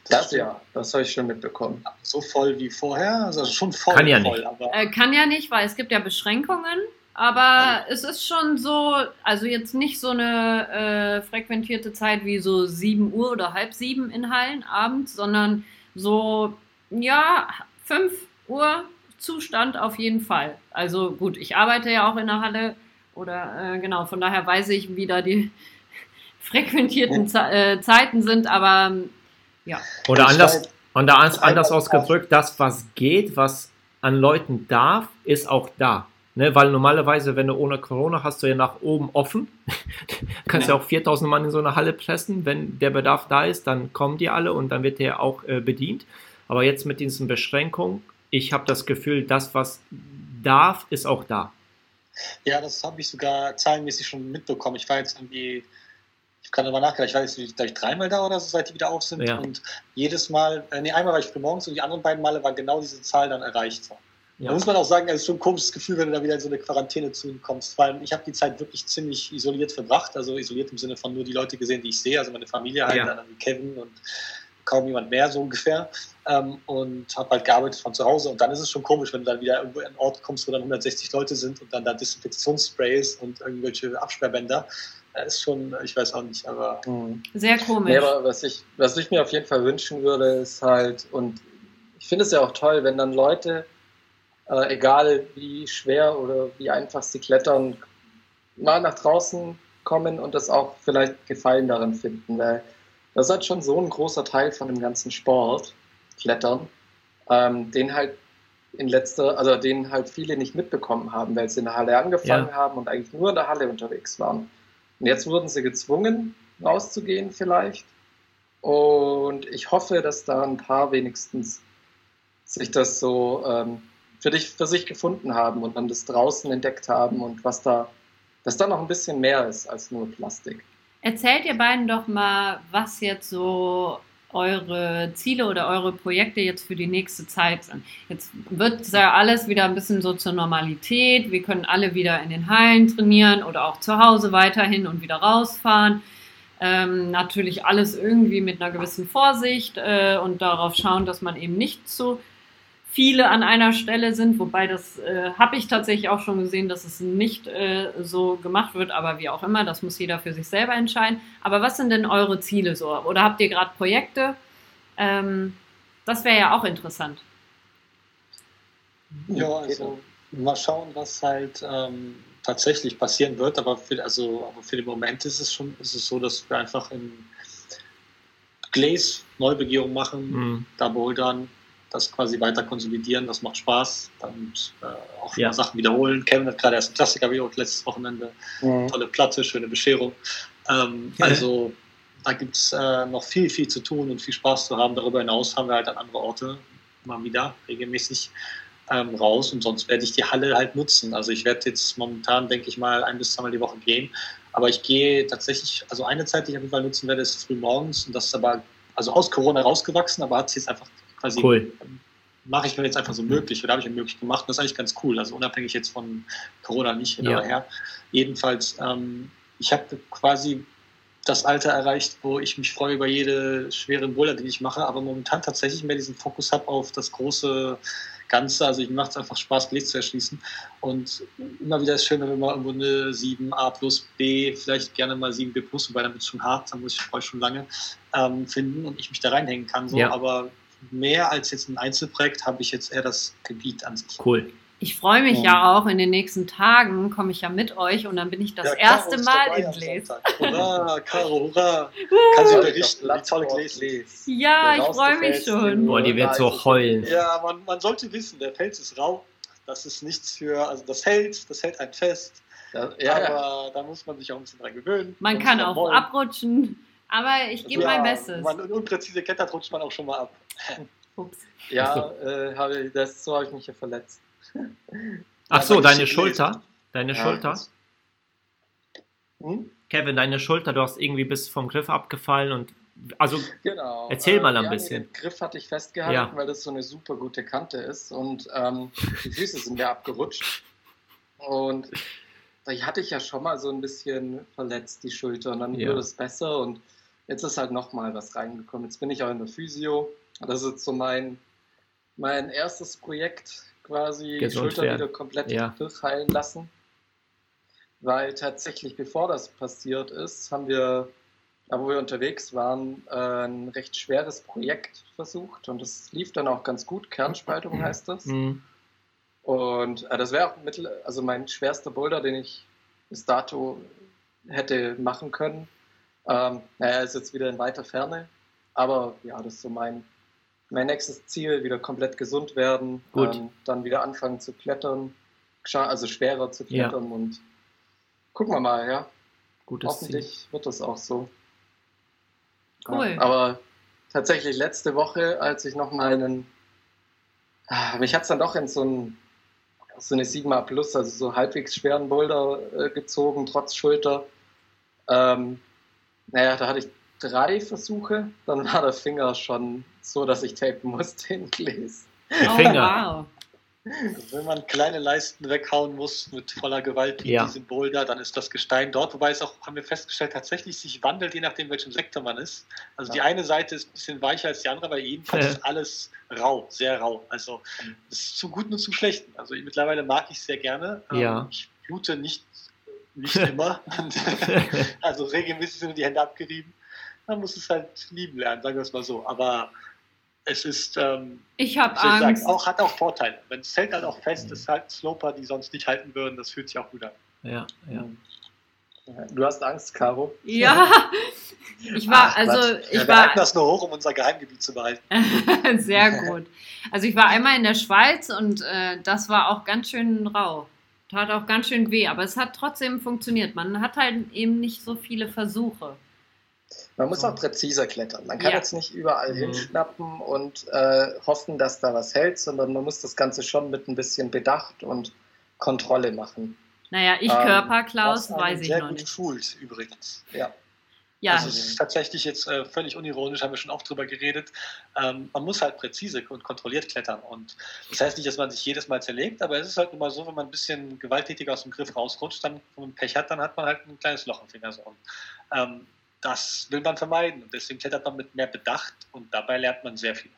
Das, das ja, das habe ich schon mitbekommen. So voll wie vorher? Also schon voll. Kann ja voll, nicht. Aber äh, kann ja nicht, weil es gibt ja Beschränkungen. Aber es ist schon so, also jetzt nicht so eine äh, frequentierte Zeit wie so 7 Uhr oder halb sieben in Hallen abends, sondern so, ja, 5 Uhr Zustand auf jeden Fall. Also gut, ich arbeite ja auch in der Halle oder äh, genau, von daher weiß ich, wie da die frequentierten Ze äh, Zeiten sind, aber ja. Oder anders, anders, anders ausgedrückt, das, was geht, was an Leuten darf, ist auch da. Ne, weil normalerweise, wenn du ohne Corona hast, du ja nach oben offen. kannst ja. ja auch 4000 Mann in so eine Halle pressen. Wenn der Bedarf da ist, dann kommen die alle und dann wird der auch äh, bedient. Aber jetzt mit diesen Beschränkungen, ich habe das Gefühl, das, was darf, ist auch da. Ja, das habe ich sogar zahlenmäßig schon mitbekommen. Ich war jetzt irgendwie ich kann darüber nachgedacht, ich war jetzt glaube ich, dreimal da oder so, seit die wieder auf sind. Ja. Und jedes Mal, äh, nee, einmal war ich früh morgens und die anderen beiden Male war genau diese Zahl dann erreicht. Ja. Da muss man auch sagen, es ist schon ein komisches Gefühl, wenn du da wieder in so eine Quarantäne zu kommst. Weil ich habe die Zeit wirklich ziemlich isoliert verbracht, also isoliert im Sinne von nur die Leute gesehen, die ich sehe, also meine Familie halt, ja. dann Kevin und kaum jemand mehr, so ungefähr. Ähm, und habe halt gearbeitet von zu Hause. Und dann ist es schon komisch, wenn du dann wieder irgendwo in einen Ort kommst, wo dann 160 Leute sind und dann da Desinfektionssprays und irgendwelche Absperrbänder. Das ist schon, ich weiß auch nicht, aber. Mhm. Sehr komisch. Nee, aber was ich, was ich mir auf jeden Fall wünschen würde, ist halt, und ich finde es ja auch toll, wenn dann Leute, äh, egal wie schwer oder wie einfach sie klettern, mal nach draußen kommen und das auch vielleicht Gefallen daran finden, weil das ist halt schon so ein großer Teil von dem ganzen Sport, Klettern, ähm, den halt in letzter, also den halt viele nicht mitbekommen haben, weil sie in der Halle angefangen ja. haben und eigentlich nur in der Halle unterwegs waren. Und jetzt wurden sie gezwungen, rauszugehen vielleicht. Und ich hoffe, dass da ein paar wenigstens sich das so ähm, für, dich, für sich gefunden haben und dann das draußen entdeckt haben und was da, dass da noch ein bisschen mehr ist als nur Plastik. Erzählt ihr beiden doch mal, was jetzt so eure Ziele oder eure Projekte jetzt für die nächste Zeit sind. Jetzt wird ja alles wieder ein bisschen so zur Normalität. Wir können alle wieder in den Hallen trainieren oder auch zu Hause weiterhin und wieder rausfahren. Ähm, natürlich alles irgendwie mit einer gewissen Vorsicht äh, und darauf schauen, dass man eben nicht zu viele an einer Stelle sind, wobei das äh, habe ich tatsächlich auch schon gesehen, dass es nicht äh, so gemacht wird, aber wie auch immer, das muss jeder für sich selber entscheiden. Aber was sind denn eure Ziele so? Oder habt ihr gerade Projekte? Ähm, das wäre ja auch interessant. Ja, also mal schauen, was halt ähm, tatsächlich passieren wird, aber für, also, aber für den Moment ist es schon ist es so, dass wir einfach in Glaze Neubegehung machen, mhm. da bouldern, das quasi weiter konsolidieren, das macht Spaß. Dann äh, auch ja. Sachen wiederholen. Kevin hat gerade erst einen Klassiker wiederholt letztes Wochenende. Mhm. Tolle Platte, schöne Bescherung. Ähm, ja. Also da gibt es äh, noch viel, viel zu tun und viel Spaß zu haben. Darüber hinaus haben wir halt an andere Orte mal wieder regelmäßig ähm, raus und sonst werde ich die Halle halt nutzen. Also ich werde jetzt momentan, denke ich mal, ein bis zweimal die Woche gehen. Aber ich gehe tatsächlich, also eine Zeit, die ich auf jeden Fall nutzen werde, ist früh morgens und das ist aber also aus Corona rausgewachsen, aber hat es jetzt einfach quasi cool. mache ich mir jetzt einfach so möglich oder habe ich mir möglich gemacht. Das ist eigentlich ganz cool. Also unabhängig jetzt von Corona nicht hin ja. oder her. Jedenfalls, ähm, ich habe quasi das Alter erreicht, wo ich mich freue über jede schwere Boulder, die ich mache, aber momentan tatsächlich mehr diesen Fokus habe auf das große Ganze. Also ich macht es einfach Spaß, Blitz zu erschließen. Und immer wieder ist es schön, wenn wir mal irgendwo eine 7a plus B, vielleicht gerne mal 7b plus, wobei es schon hart, dann muss ich vorher schon lange ähm, finden und ich mich da reinhängen kann. So. Ja. Aber mehr als jetzt ein Einzelprojekt habe ich jetzt eher das Gebiet an sich. Cool. Ich freue mich ja. ja auch, in den nächsten Tagen komme ich ja mit euch und dann bin ich das ja, erste Mal in Gläs. Hurra, Caro, hurra. Kann sie berichten, wie tolle Gläs Ja, ich freue mich schon. Boah, die wird so heulen. Ja, man, man sollte wissen, der Pelz ist rau. Das ist nichts für, also das hält, das hält einen fest. Ja, ja, aber da muss man sich auch ein bisschen dran gewöhnen. Man kann auch abrutschen, aber ich gebe mein Bestes. Man, unpräzise klettert, rutscht man auch schon mal ab. Ups. Ja, äh, habe, das, so habe ich mich hier verletzt. Ach so, deine Schulter? Deine ja, Schulter? Hm? Kevin, deine Schulter, du hast irgendwie bis vom Griff abgefallen und also genau. erzähl mal ein ja, bisschen. Den Griff hatte ich festgehalten, ja. weil das so eine super gute Kante ist und ähm, die Füße sind mir abgerutscht und da hatte ich ja schon mal so ein bisschen verletzt die Schulter und dann ja. wurde es besser und jetzt ist halt noch mal was reingekommen. Jetzt bin ich auch in der Physio. Das ist so mein mein erstes Projekt quasi Gesund Schulter werden. wieder komplett ja. durchheilen lassen. Weil tatsächlich, bevor das passiert ist, haben wir, da wo wir unterwegs waren, ein recht schweres Projekt versucht und das lief dann auch ganz gut. Kernspaltung mhm. heißt das. Mhm. Und äh, das wäre auch mittel, also mein schwerster Boulder, den ich bis dato hätte machen können. Ähm, naja, ist jetzt wieder in weiter Ferne. Aber ja, das ist so mein mein nächstes Ziel, wieder komplett gesund werden, ähm, dann wieder anfangen zu klettern, also schwerer zu klettern ja. und gucken wir mal, ja. Gutes Hoffentlich Ziel. wird das auch so. Cool. Ja, aber tatsächlich letzte Woche, als ich noch mal einen, ah, mich hat es dann doch in so, ein, so eine Sigma Plus, also so halbwegs schweren Boulder äh, gezogen, trotz Schulter. Ähm, naja, da hatte ich drei Versuche, dann war der Finger schon so, dass ich tapen musste in Gläs. Oh, wow. Wenn man kleine Leisten weghauen muss mit voller Gewalt wie ja. diesem Boulder, dann ist das Gestein dort, wobei es auch, haben wir festgestellt, tatsächlich sich wandelt, je nachdem, welchem Sektor man ist. Also ja. die eine Seite ist ein bisschen weicher als die andere, aber jedenfalls ja. ist alles rau, sehr rau. Also es ist zu guten und zu schlechten. Also mittlerweile mag ich es sehr gerne. Ähm, ja. Ich blute nicht, nicht immer. also regelmäßig sind die Hände abgerieben man muss es halt lieben lernen, sagen wir es mal so. Aber es ist, ähm, ich habe Angst. Sagen, auch, hat auch Vorteile. Wenn es hält halt auch fest, ist halt Sloper, die sonst nicht halten würden, das fühlt sich auch gut an. Ja, ja. Du hast Angst, Caro? Ja, ich war, Ach, also ich ja, wir war. das nur hoch, um unser Geheimgebiet zu behalten. Sehr gut. Also ich war einmal in der Schweiz und äh, das war auch ganz schön rau. Tat auch ganz schön weh, aber es hat trotzdem funktioniert. Man hat halt eben nicht so viele Versuche. Man muss auch präziser klettern. Man kann ja. jetzt nicht überall mhm. hinschnappen und äh, hoffen, dass da was hält, sondern man muss das Ganze schon mit ein bisschen Bedacht und Kontrolle machen. Naja, ich ähm, Körper, Klaus, weiß ich sehr noch gut nicht. schult übrigens. Ja. Ja. Also es ist tatsächlich jetzt äh, völlig unironisch, haben wir schon oft drüber geredet. Ähm, man muss halt präzise und kontrolliert klettern. Und das heißt nicht, dass man sich jedes Mal zerlegt, aber es ist halt immer so, wenn man ein bisschen gewalttätig aus dem Griff rausrutscht, dann, wenn man Pech hat, dann hat man halt ein kleines Loch im Finger. So. Und, ähm, das will man vermeiden. Und deswegen klettert man mit mehr Bedacht und dabei lernt man sehr viel.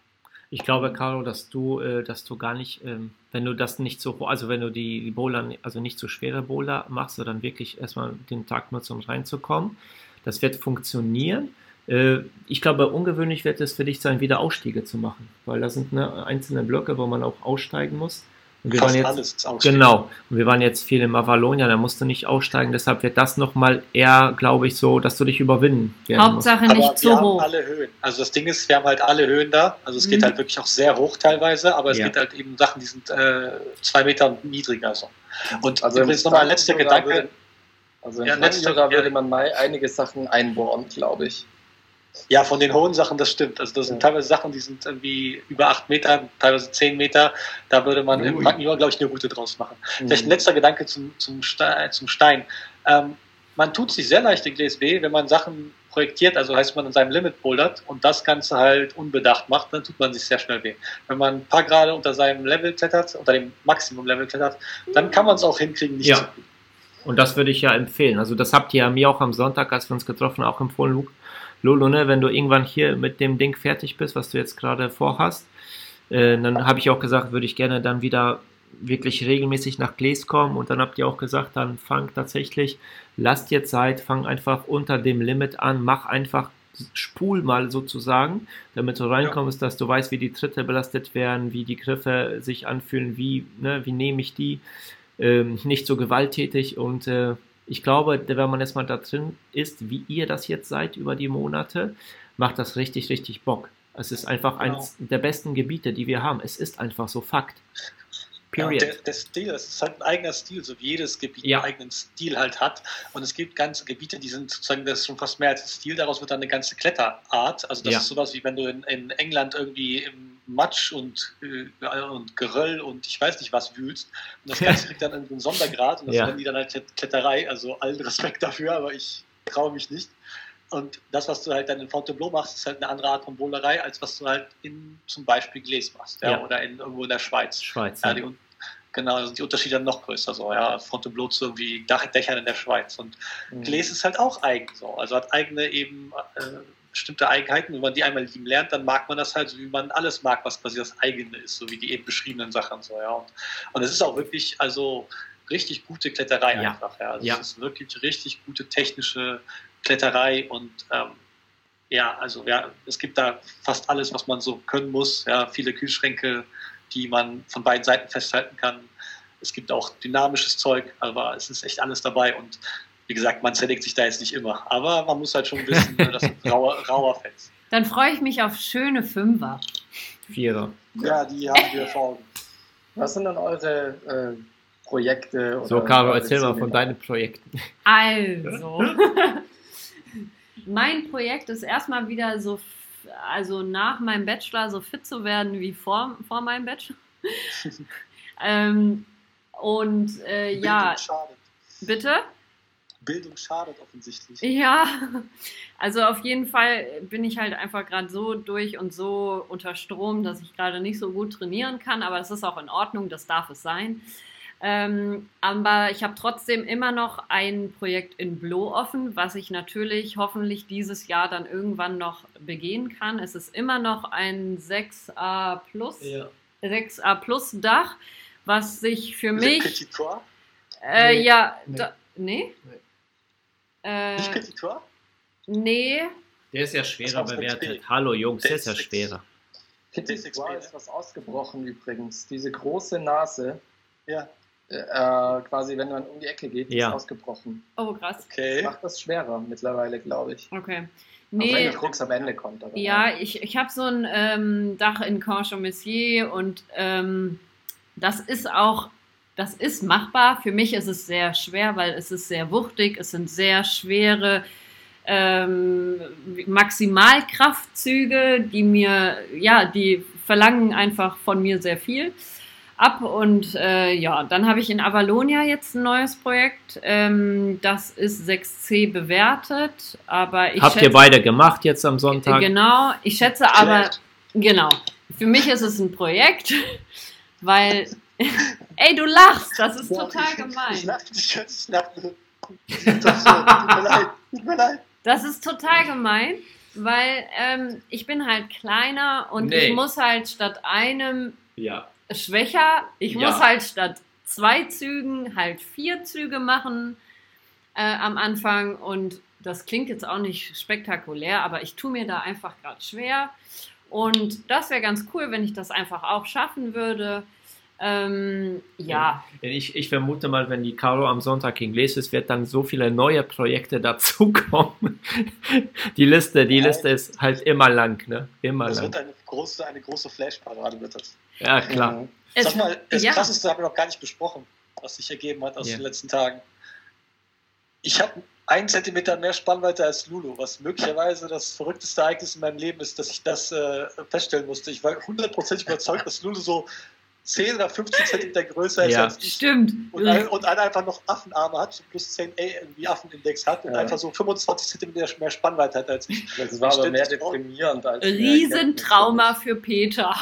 Ich glaube, Caro, dass du, äh, dass du gar nicht, ähm, wenn du das nicht so, also wenn du die, die Bowler, also nicht so schwere Bowler machst, sondern wirklich erstmal den Tag nutzt, um reinzukommen, das wird funktionieren. Äh, ich glaube, ungewöhnlich wird es für dich sein, wieder Ausstiege zu machen, weil da sind ne, einzelne Blöcke, wo man auch aussteigen muss. Und wir waren jetzt, genau, und wir waren jetzt viel im Avalonia, da musst du nicht aussteigen, deshalb wird das nochmal eher, glaube ich, so, dass du dich überwinden Hauptsache musst. nicht zu hoch. alle Höhen. Also das Ding ist, wir haben halt alle Höhen da, also es mhm. geht halt wirklich auch sehr hoch teilweise, aber es ja. gibt halt eben Sachen, die sind äh, zwei Meter niedriger. So. Und also übrigens nochmal ein letzter Gedanke. Also in ja, letzter, würde man mal einige Sachen einbohren, glaube ich. Ja, von den hohen Sachen, das stimmt. Also das sind ja. teilweise Sachen, die sind irgendwie über acht Meter, teilweise zehn Meter. Da würde man Ui. im Magnior, glaube ich, eine Route draus machen. Mhm. Vielleicht ein letzter Gedanke zum, zum, Stein. Zum Stein. Ähm, man tut sich sehr leicht in GSB, wenn man Sachen projektiert, also heißt man in seinem Limit bouldert und das Ganze halt unbedacht macht, dann tut man sich sehr schnell weh. Wenn man ein paar Grade unter seinem Level klettert, unter dem Maximum-Level klettert, dann kann man es auch hinkriegen, nicht ja. so gut. Und das würde ich ja empfehlen. Also das habt ihr ja mir auch am Sonntag, als wir uns getroffen haben, auch empfohlen, Luke. Lolo, ne, wenn du irgendwann hier mit dem Ding fertig bist, was du jetzt gerade vorhast, äh, dann habe ich auch gesagt, würde ich gerne dann wieder wirklich regelmäßig nach Gläs kommen und dann habt ihr auch gesagt, dann fang tatsächlich, lasst dir Zeit, fang einfach unter dem Limit an, mach einfach spul mal sozusagen, damit du reinkommst, ja. dass du weißt, wie die Tritte belastet werden, wie die Griffe sich anfühlen, wie, ne, wie nehme ich die, ähm, nicht so gewalttätig und äh, ich glaube, wenn man erstmal da drin ist, wie ihr das jetzt seid über die Monate, macht das richtig, richtig Bock. Es ist einfach genau. eines der besten Gebiete, die wir haben. Es ist einfach so Fakt. Period. Ja, der, der, Stil, es ist halt ein eigener Stil, so wie jedes Gebiet ja. einen eigenen Stil halt hat. Und es gibt ganze Gebiete, die sind sozusagen, das ist schon fast mehr als ein Stil, daraus wird dann eine ganze Kletterart. Also das ja. ist sowas wie wenn du in, in England irgendwie im Matsch und, äh, und Geröll und ich weiß nicht was wühlst. Und das Ganze kriegt dann einen Sondergrad und das ja. nennen die dann halt Kletterei. Also allen Respekt dafür, aber ich traue mich nicht. Und das, was du halt dann in Fontainebleau machst, ist halt eine andere Art von Bowlerei, als was du halt in zum Beispiel Gläs machst, ja, ja. oder in, irgendwo in der Schweiz. Schweiz. Ja, die, genau, also die Unterschiede dann noch größer, so, ja, Fontainebleau zu irgendwie Dach, Dächern in der Schweiz. Und mhm. Gläs ist halt auch eigen, so, also hat eigene eben äh, bestimmte Eigenheiten. Wenn man die einmal lieben lernt, dann mag man das halt, so wie man alles mag, was quasi das eigene ist, so wie die eben beschriebenen Sachen, so, ja. Und, und es ist auch wirklich, also richtig gute Kletterei ja. einfach, ja. Also ja. es ist wirklich richtig gute technische Kletterei und ähm, ja, also ja, es gibt da fast alles, was man so können muss. Ja, viele Kühlschränke, die man von beiden Seiten festhalten kann. Es gibt auch dynamisches Zeug, aber es ist echt alles dabei und wie gesagt, man zerlegt sich da jetzt nicht immer. Aber man muss halt schon wissen, das sind rauer, rauer Fans. Dann freue ich mich auf schöne Fünfer. Vierer. Ja, die haben wir vor Augen. Was sind dann eure äh, Projekte? so, Caro, erzähl mal von deinen Projekten. Also. mein Projekt ist erstmal wieder so, also nach meinem Bachelor so fit zu werden wie vor, vor meinem Bachelor. ähm, und äh, ja. Bitte? Bildung schadet offensichtlich. Ja, also auf jeden Fall bin ich halt einfach gerade so durch und so unter Strom, dass ich gerade nicht so gut trainieren kann, aber das ist auch in Ordnung, das darf es sein. Ähm, aber ich habe trotzdem immer noch ein Projekt in Blo offen, was ich natürlich hoffentlich dieses Jahr dann irgendwann noch begehen kann. Es ist immer noch ein 6a Plus, ja. 6a Plus Dach, was sich für mich. Petit äh, nee. Ja, nee. Da, nee? nee. Äh, Nicht Petit Tour? Nee. Der ist ja schwerer bewertet. Hallo Jungs, der, ist ja schwerer. Petit Tour ist was ausgebrochen übrigens. Diese große Nase. Ja. Äh, quasi, wenn man um die Ecke geht, ja. ist ausgebrochen. Oh, krass. Okay. Das macht das schwerer mittlerweile, glaube ich. Okay. Nee, also wenn der Krux am Ende kommt. Aber, ja, ja, ich, ich habe so ein ähm, Dach in Corche-Messier und ähm, das ist auch, das ist machbar. Für mich ist es sehr schwer, weil es ist sehr wuchtig, es sind sehr schwere ähm, Maximalkraftzüge, die mir, ja, die verlangen einfach von mir sehr viel ab. Und äh, ja, dann habe ich in Avalonia jetzt ein neues Projekt. Ähm, das ist 6C bewertet. Aber ich Habt schätze, ihr beide gemacht jetzt am Sonntag? Genau, ich schätze aber, genau. Für mich ist es ein Projekt, weil, ey, du lachst, das ist total gemein. Ich lache, ich lache. Tut mir leid, Das ist total gemein, weil ähm, ich bin halt kleiner und nee. ich muss halt statt einem ja schwächer. Ich ja. muss halt statt zwei Zügen halt vier Züge machen äh, am Anfang und das klingt jetzt auch nicht spektakulär, aber ich tue mir da einfach gerade schwer. Und das wäre ganz cool, wenn ich das einfach auch schaffen würde. Ähm, ja. Ich, ich vermute mal, wenn die Caro am Sonntag in Gläs ist, wird dann so viele neue Projekte dazukommen. die Liste, die Liste ist halt immer lang, ne? Immer das lang. wird eine große, eine große Flashparade wird das. Ja, klar. Mhm. Sag mal, das ja. Krasseste haben wir noch gar nicht besprochen, was sich ergeben hat aus Ja. den letzten Tagen. Ich habe einen Zentimeter mehr Spannweite als Lulu, was möglicherweise das verrückteste Ereignis in meinem Leben ist, dass ich das äh, feststellen musste. Ich war hundertprozentig überzeugt, dass Lulu so 10 oder 15 Zentimeter größer ist Ja. als ich. Stimmt. Und, ein, und einer einfach noch Affenarme hat, so plus 10 A irgendwie Affenindex hat und Ja. einfach so 25 Zentimeter mehr Spannweite hat als ich. Das war aber mehr deprimierend als. Riesentrauma für Peter.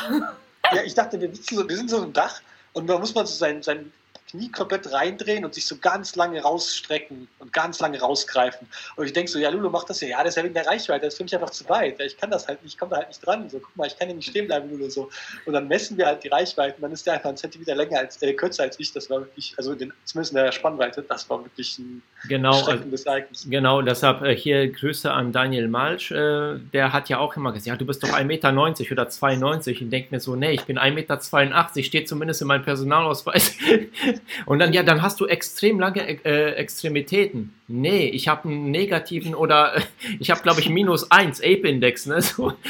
Ja, ich dachte, wir, sitzen so, wir sind so im Dach und da muss man so sein, sein Knie komplett reindrehen und sich so ganz lange rausstrecken und ganz lange rausgreifen. Und ich denke so, ja, Lulu macht das ja. Ja, das ist ja wegen der Reichweite, das ist für mich einfach zu weit. Ja, ich kann das halt nicht, ich komme da halt nicht dran. So, guck mal, ich kann hier nicht stehen bleiben, Lulu. So. Und dann messen wir halt die Reichweiten. Dann ist der einfach einen Zentimeter länger als, äh, kürzer als ich. Das war wirklich, also den, zumindest in der Spannweite, das war wirklich ein Genau, also, schreckendes Ereignis. genau, deshalb äh, hier Grüße an Daniel Malsch. Äh, der hat ja auch immer gesagt, ja, du bist doch 1,90 Meter oder 92 und denkt mir so, nee, ich bin 1,82 Meter, steht zumindest in meinem Personalausweis. Und dann, ja, dann hast du extrem lange äh, Extremitäten. Nee, ich habe einen negativen oder äh, ich habe, glaube ich, minus 1 Ape-Index. Ne? So.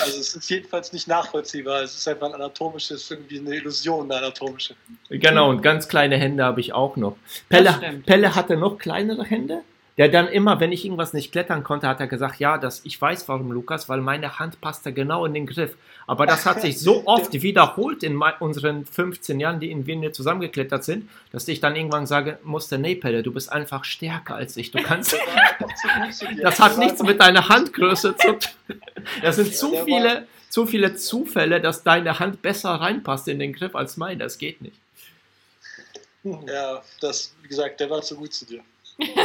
Also es ist jedenfalls nicht nachvollziehbar. Es ist einfach ein anatomisches, irgendwie eine Illusion, eine anatomische. Genau, und ganz kleine Hände habe ich auch noch. Pelle. Pelle hatte noch kleinere Hände. Der dann immer, wenn ich irgendwas nicht klettern konnte, hat er gesagt, ja, das, ich weiß warum, Lukas, weil meine Hand passte genau in den Griff. Aber das hat sich so oft wiederholt in unseren 15 Jahren, die in Wien zusammengeklettert sind, dass ich dann irgendwann sagen musste, nee, Pelle, du bist einfach stärker als ich. Du kannst, das hat nichts mit deiner Handgröße zu tun. Das sind zu viele, zu viele Zufälle, dass deine Hand besser reinpasst in den Griff als meine. Das geht nicht. Ja, das, wie gesagt, der war zu gut zu dir.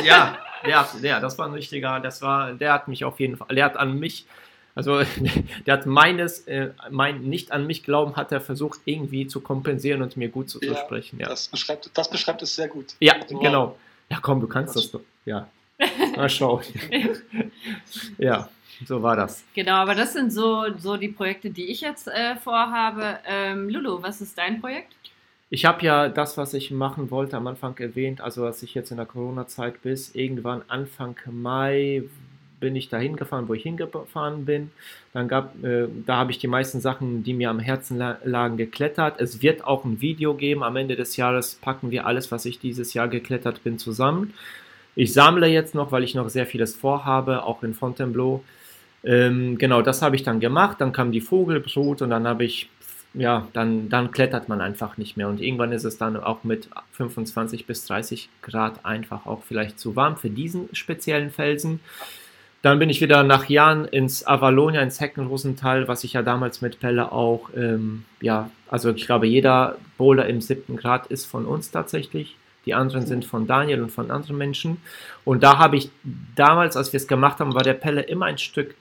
Ja, ja, ja, das war ein richtiger, das war, der hat mich auf jeden Fall, der hat an mich, also der hat meines, äh, mein nicht an mich glauben, hat er versucht irgendwie zu kompensieren und mir gut zuzusprechen. Ja, Das, beschreibt, das beschreibt es sehr gut. ja Wow. genau. Ja, komm, du kannst das doch. Ja. Mal schauen. Ja, so war das. Genau, aber das sind so, so die Projekte, die ich jetzt äh, vorhabe. Ähm, Lulu, was ist dein Projekt? Ich habe ja das, was ich machen wollte, am Anfang erwähnt, also als ich jetzt in der Corona-Zeit bis irgendwann Anfang Mai bin ich dahin gefahren, wo ich hingefahren bin. Dann gab, äh, da habe ich die meisten Sachen, die mir am Herzen la lagen, geklettert. Es wird auch ein Video geben. Am Ende des Jahres packen wir alles, was ich dieses Jahr geklettert bin, zusammen. Ich sammle jetzt noch, weil ich noch sehr vieles vorhabe, auch in Fontainebleau. Ähm, genau, das habe ich dann gemacht. Dann kam die Vogelbrut und dann habe ich, ja, dann, dann klettert man einfach nicht mehr. Und irgendwann ist es dann auch mit 25 bis 30 Grad einfach auch vielleicht zu warm für diesen speziellen Felsen. Dann bin ich wieder nach Jahren ins Avalonia, ins Heckenrosental, was ich ja damals mit Pelle auch, ähm, ja, also ich glaube, jeder Boulder im siebten Grad ist von uns tatsächlich. Die anderen sind von Daniel und von anderen Menschen. Und da habe ich damals, als wir es gemacht haben, war der Pelle immer ein Stück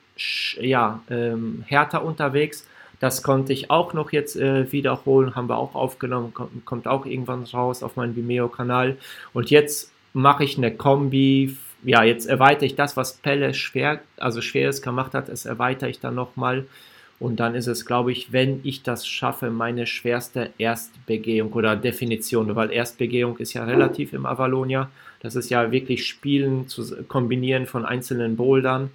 ja, ähm, härter unterwegs. Das konnte ich auch noch jetzt äh, wiederholen, haben wir auch aufgenommen, kommt, auch irgendwann raus auf meinem Vimeo-Kanal. Und jetzt mache ich eine Kombi. Ja, jetzt erweitere ich das, was Pelle schwer, also schweres gemacht hat, das erweitere ich dann nochmal. Und dann ist es, glaube ich, wenn ich das schaffe, meine schwerste Erstbegehung oder Definition, weil Erstbegehung ist ja relativ im Avalonia. Das ist ja wirklich Spielen zu kombinieren von einzelnen Bouldern.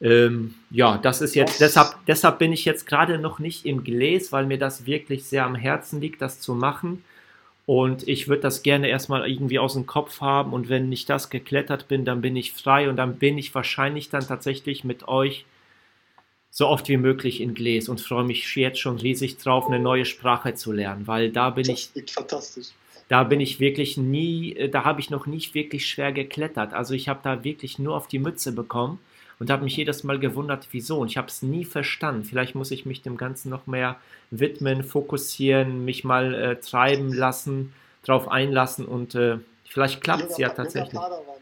Ähm, ja, das ist jetzt, deshalb, deshalb bin ich jetzt gerade noch nicht im Gläs, weil mir das wirklich sehr am Herzen liegt, das zu machen. Und ich würde das gerne erstmal irgendwie aus dem Kopf haben. Und wenn ich das geklettert bin, dann bin ich frei und dann bin ich wahrscheinlich dann tatsächlich mit euch so oft wie möglich in Gläs und freue mich jetzt schon riesig drauf, eine neue Sprache zu lernen, weil da bin ich Das klingt fantastisch. da bin ich wirklich nie, äh, da habe ich noch nicht wirklich schwer geklettert. Also ich habe da wirklich nur auf die Mütze bekommen und habe mich jedes Mal gewundert, wieso. Und ich habe es nie verstanden. Vielleicht muss ich mich dem Ganzen noch mehr widmen, fokussieren, mich mal äh, treiben lassen, drauf einlassen und äh, vielleicht klappt es ja tatsächlich.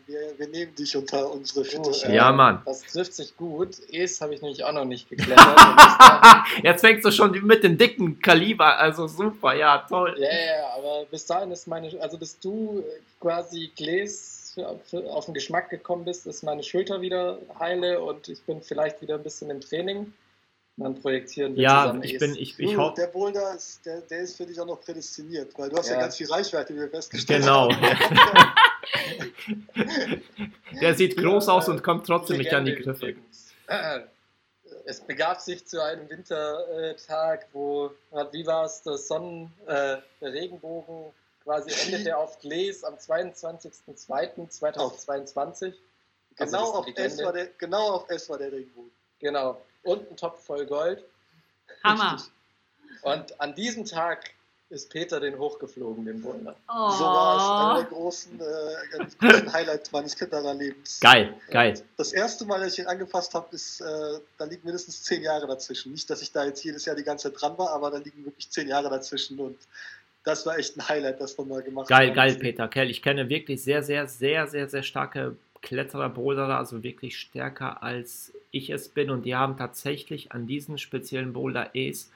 Wir, wir nehmen dich unter unsere Oh, Fittiche. äh, Ja, Mann. Das trifft sich gut. Es habe ich nämlich auch noch nicht dahin- Jetzt fängst du schon mit dem dicken Kaliber, also super, ja, toll. Ja, ja, aber bis dahin ist meine, also bis du quasi Gläs für, für, auf den Geschmack gekommen bist, ist meine Schulter wieder heile und ich bin vielleicht wieder ein bisschen im Training. dann projektieren wir Ja, zusammen ich bin, ich, ich hoffe. der Boulder, ist, der, der ist für dich auch noch prädestiniert, weil du hast ja, Ja. ganz viel Reichweite, wie wir festgestellt Genau. haben. Der sieht groß Ja, aus und kommt trotzdem nicht an die Griffe. Äh, Es begab sich zu einem Wintertag, wo, wie war es, der Sonnen, äh, der Regenbogen quasi endete auf Glees am 22.02.2022. Also Genau, das auf S war der, genau auf S war der Regenbogen. Genau. Und ein Topf voll Gold. Hammer. Und an diesem Tag ist Peter den hochgeflogen, den Wunder. Oh. So war es. Einer der großen, äh, ganz großen Highlights meines Kinderlebens. Geil, geil. Das erste Mal, dass ich ihn angefasst habe, ist, äh, da liegen mindestens zehn Jahre dazwischen. Nicht, dass ich da jetzt jedes Jahr die ganze Zeit dran war, aber da liegen wirklich zehn Jahre dazwischen und das war echt ein Highlight, das wir mal gemacht Geil, haben. geil, Peter Kell. Ich kenne wirklich sehr, sehr, sehr, sehr, sehr starke Kletterer, Boulderer, also wirklich stärker als ich es bin. Und die haben tatsächlich an diesen speziellen Boulder Ace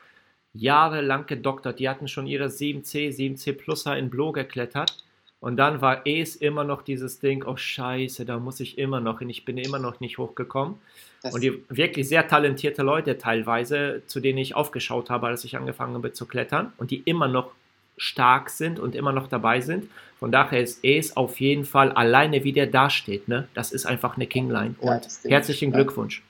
jahrelang gedoktert. Die hatten schon ihre 7C, 7C Pluser in Blo geklettert. Und dann war Ace immer noch dieses Ding, oh scheiße, da muss ich immer noch hin, ich bin immer noch nicht hochgekommen. Das, Und die wirklich sehr talentierte Leute teilweise, zu denen ich aufgeschaut habe, als ich angefangen habe zu klettern und die immer noch stark sind und immer noch dabei sind. Von daher ist es auf jeden Fall alleine, wie der dasteht. Ne? Das ist einfach eine Kingline. Und Ding. herzlichen Glückwunsch.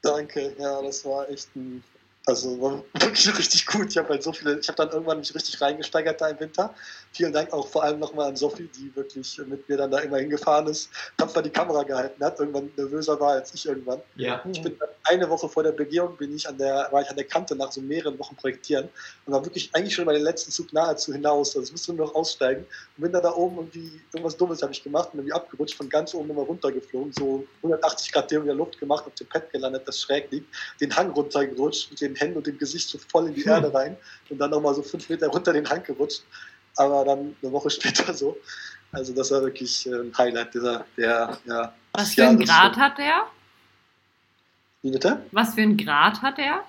Danke, ja, das war echt ein, also war wirklich richtig gut. Ich habe halt so viele, ich habe dann irgendwann mich richtig reingesteigert da im Winter. Vielen Dank auch vor allem nochmal an Sophie, die wirklich mit mir dann da immer hingefahren ist, tapfer die Kamera gehalten hat, irgendwann nervöser war als ich irgendwann. Ja. Ich bin eine Woche vor der Begehung bin ich an der, war ich an der Kante nach so mehreren Wochen projektieren und war wirklich eigentlich schon über den letzten Zug nahezu hinaus. Also ich musste nur noch aussteigen und bin dann da oben irgendwie irgendwas Dummes habe ich gemacht und irgendwie abgerutscht, von ganz oben nochmal runtergeflogen, so 180 Grad Drehung in der Luft gemacht, auf dem Pad gelandet, das schräg liegt, den Hang runtergerutscht, mit den Händen und dem Gesicht so voll in die Hm. Erde rein und dann nochmal so fünf Meter runter den Hang gerutscht. Aber dann eine Woche später so. Also das war wirklich äh, ein Highlight dieser, der, ja. Was für einen Jahres. Grad hat der? Wie bitte? Was für einen Grad hat er?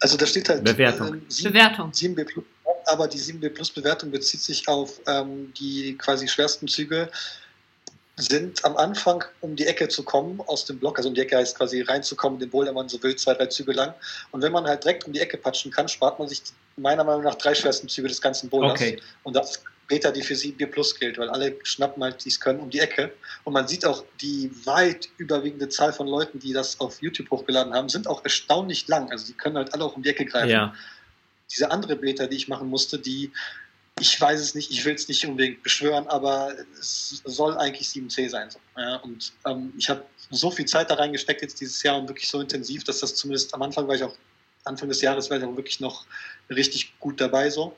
Also da steht halt Bewertung. äh, sieben- Bewertung. 7B Plus, aber die 7B Plus Bewertung bezieht sich auf ähm, die quasi schwersten Züge, sind am Anfang, um die Ecke zu kommen aus dem Block, also um die Ecke heißt quasi reinzukommen, den Boulder, wenn man so will, zwei, drei Züge lang. Und wenn man halt direkt um die Ecke patschen kann, spart man sich meiner Meinung nach drei schwersten Züge des ganzen Boulders. Okay. Und das ist Beta, die für 7B Plus gilt, weil alle schnappen halt, die es können, um die Ecke. Und man sieht auch die weit überwiegende Zahl von Leuten, die das auf YouTube hochgeladen haben, sind auch erstaunlich lang. Also die können halt alle auch um die Ecke greifen Ja. diese andere Beta, die ich machen musste, die, ich weiß es nicht, ich will es nicht unbedingt beschwören, aber es soll eigentlich 7C sein. So. Ja, und ähm, ich habe so viel Zeit da reingesteckt jetzt dieses Jahr und wirklich so intensiv, dass das zumindest am Anfang war ich auch, Anfang des Jahres war ich auch wirklich noch richtig gut dabei so.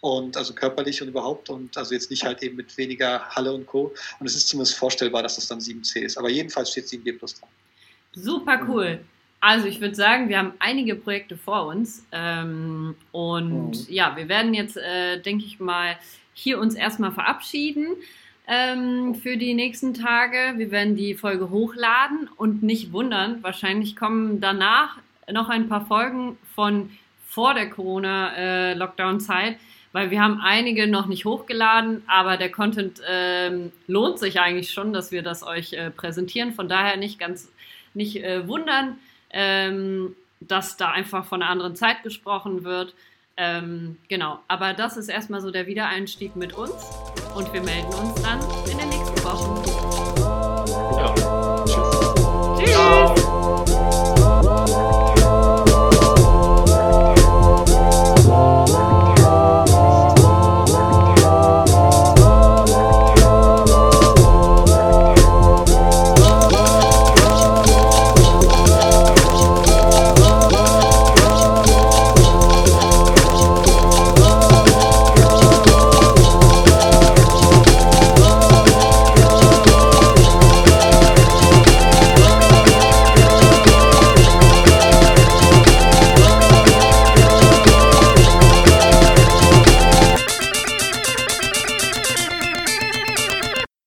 Und also körperlich und überhaupt und also jetzt nicht halt eben mit weniger Halle und Co. Und es ist zumindest vorstellbar, dass das dann 7C ist. Aber jedenfalls steht 7B plus dran. Super cool. Also ich würde sagen, wir haben einige Projekte vor uns ähm, und Mhm. ja, wir werden jetzt, äh, denke ich mal, hier uns erstmal verabschieden ähm, für die nächsten Tage. Wir werden die Folge hochladen und nicht wundern, wahrscheinlich kommen danach noch ein paar Folgen von vor der Corona-Lockdown-Zeit, weil wir haben einige noch nicht hochgeladen, aber der Content ähm, lohnt sich eigentlich schon, dass wir das euch äh, präsentieren. Von daher nicht ganz nicht äh, wundern, ähm, dass da einfach von einer anderen Zeit gesprochen wird. Ähm, genau, aber das ist erstmal so der Wiedereinstieg mit uns und wir melden uns dann in der nächsten Woche. Ja. Tschüss. Tschüss.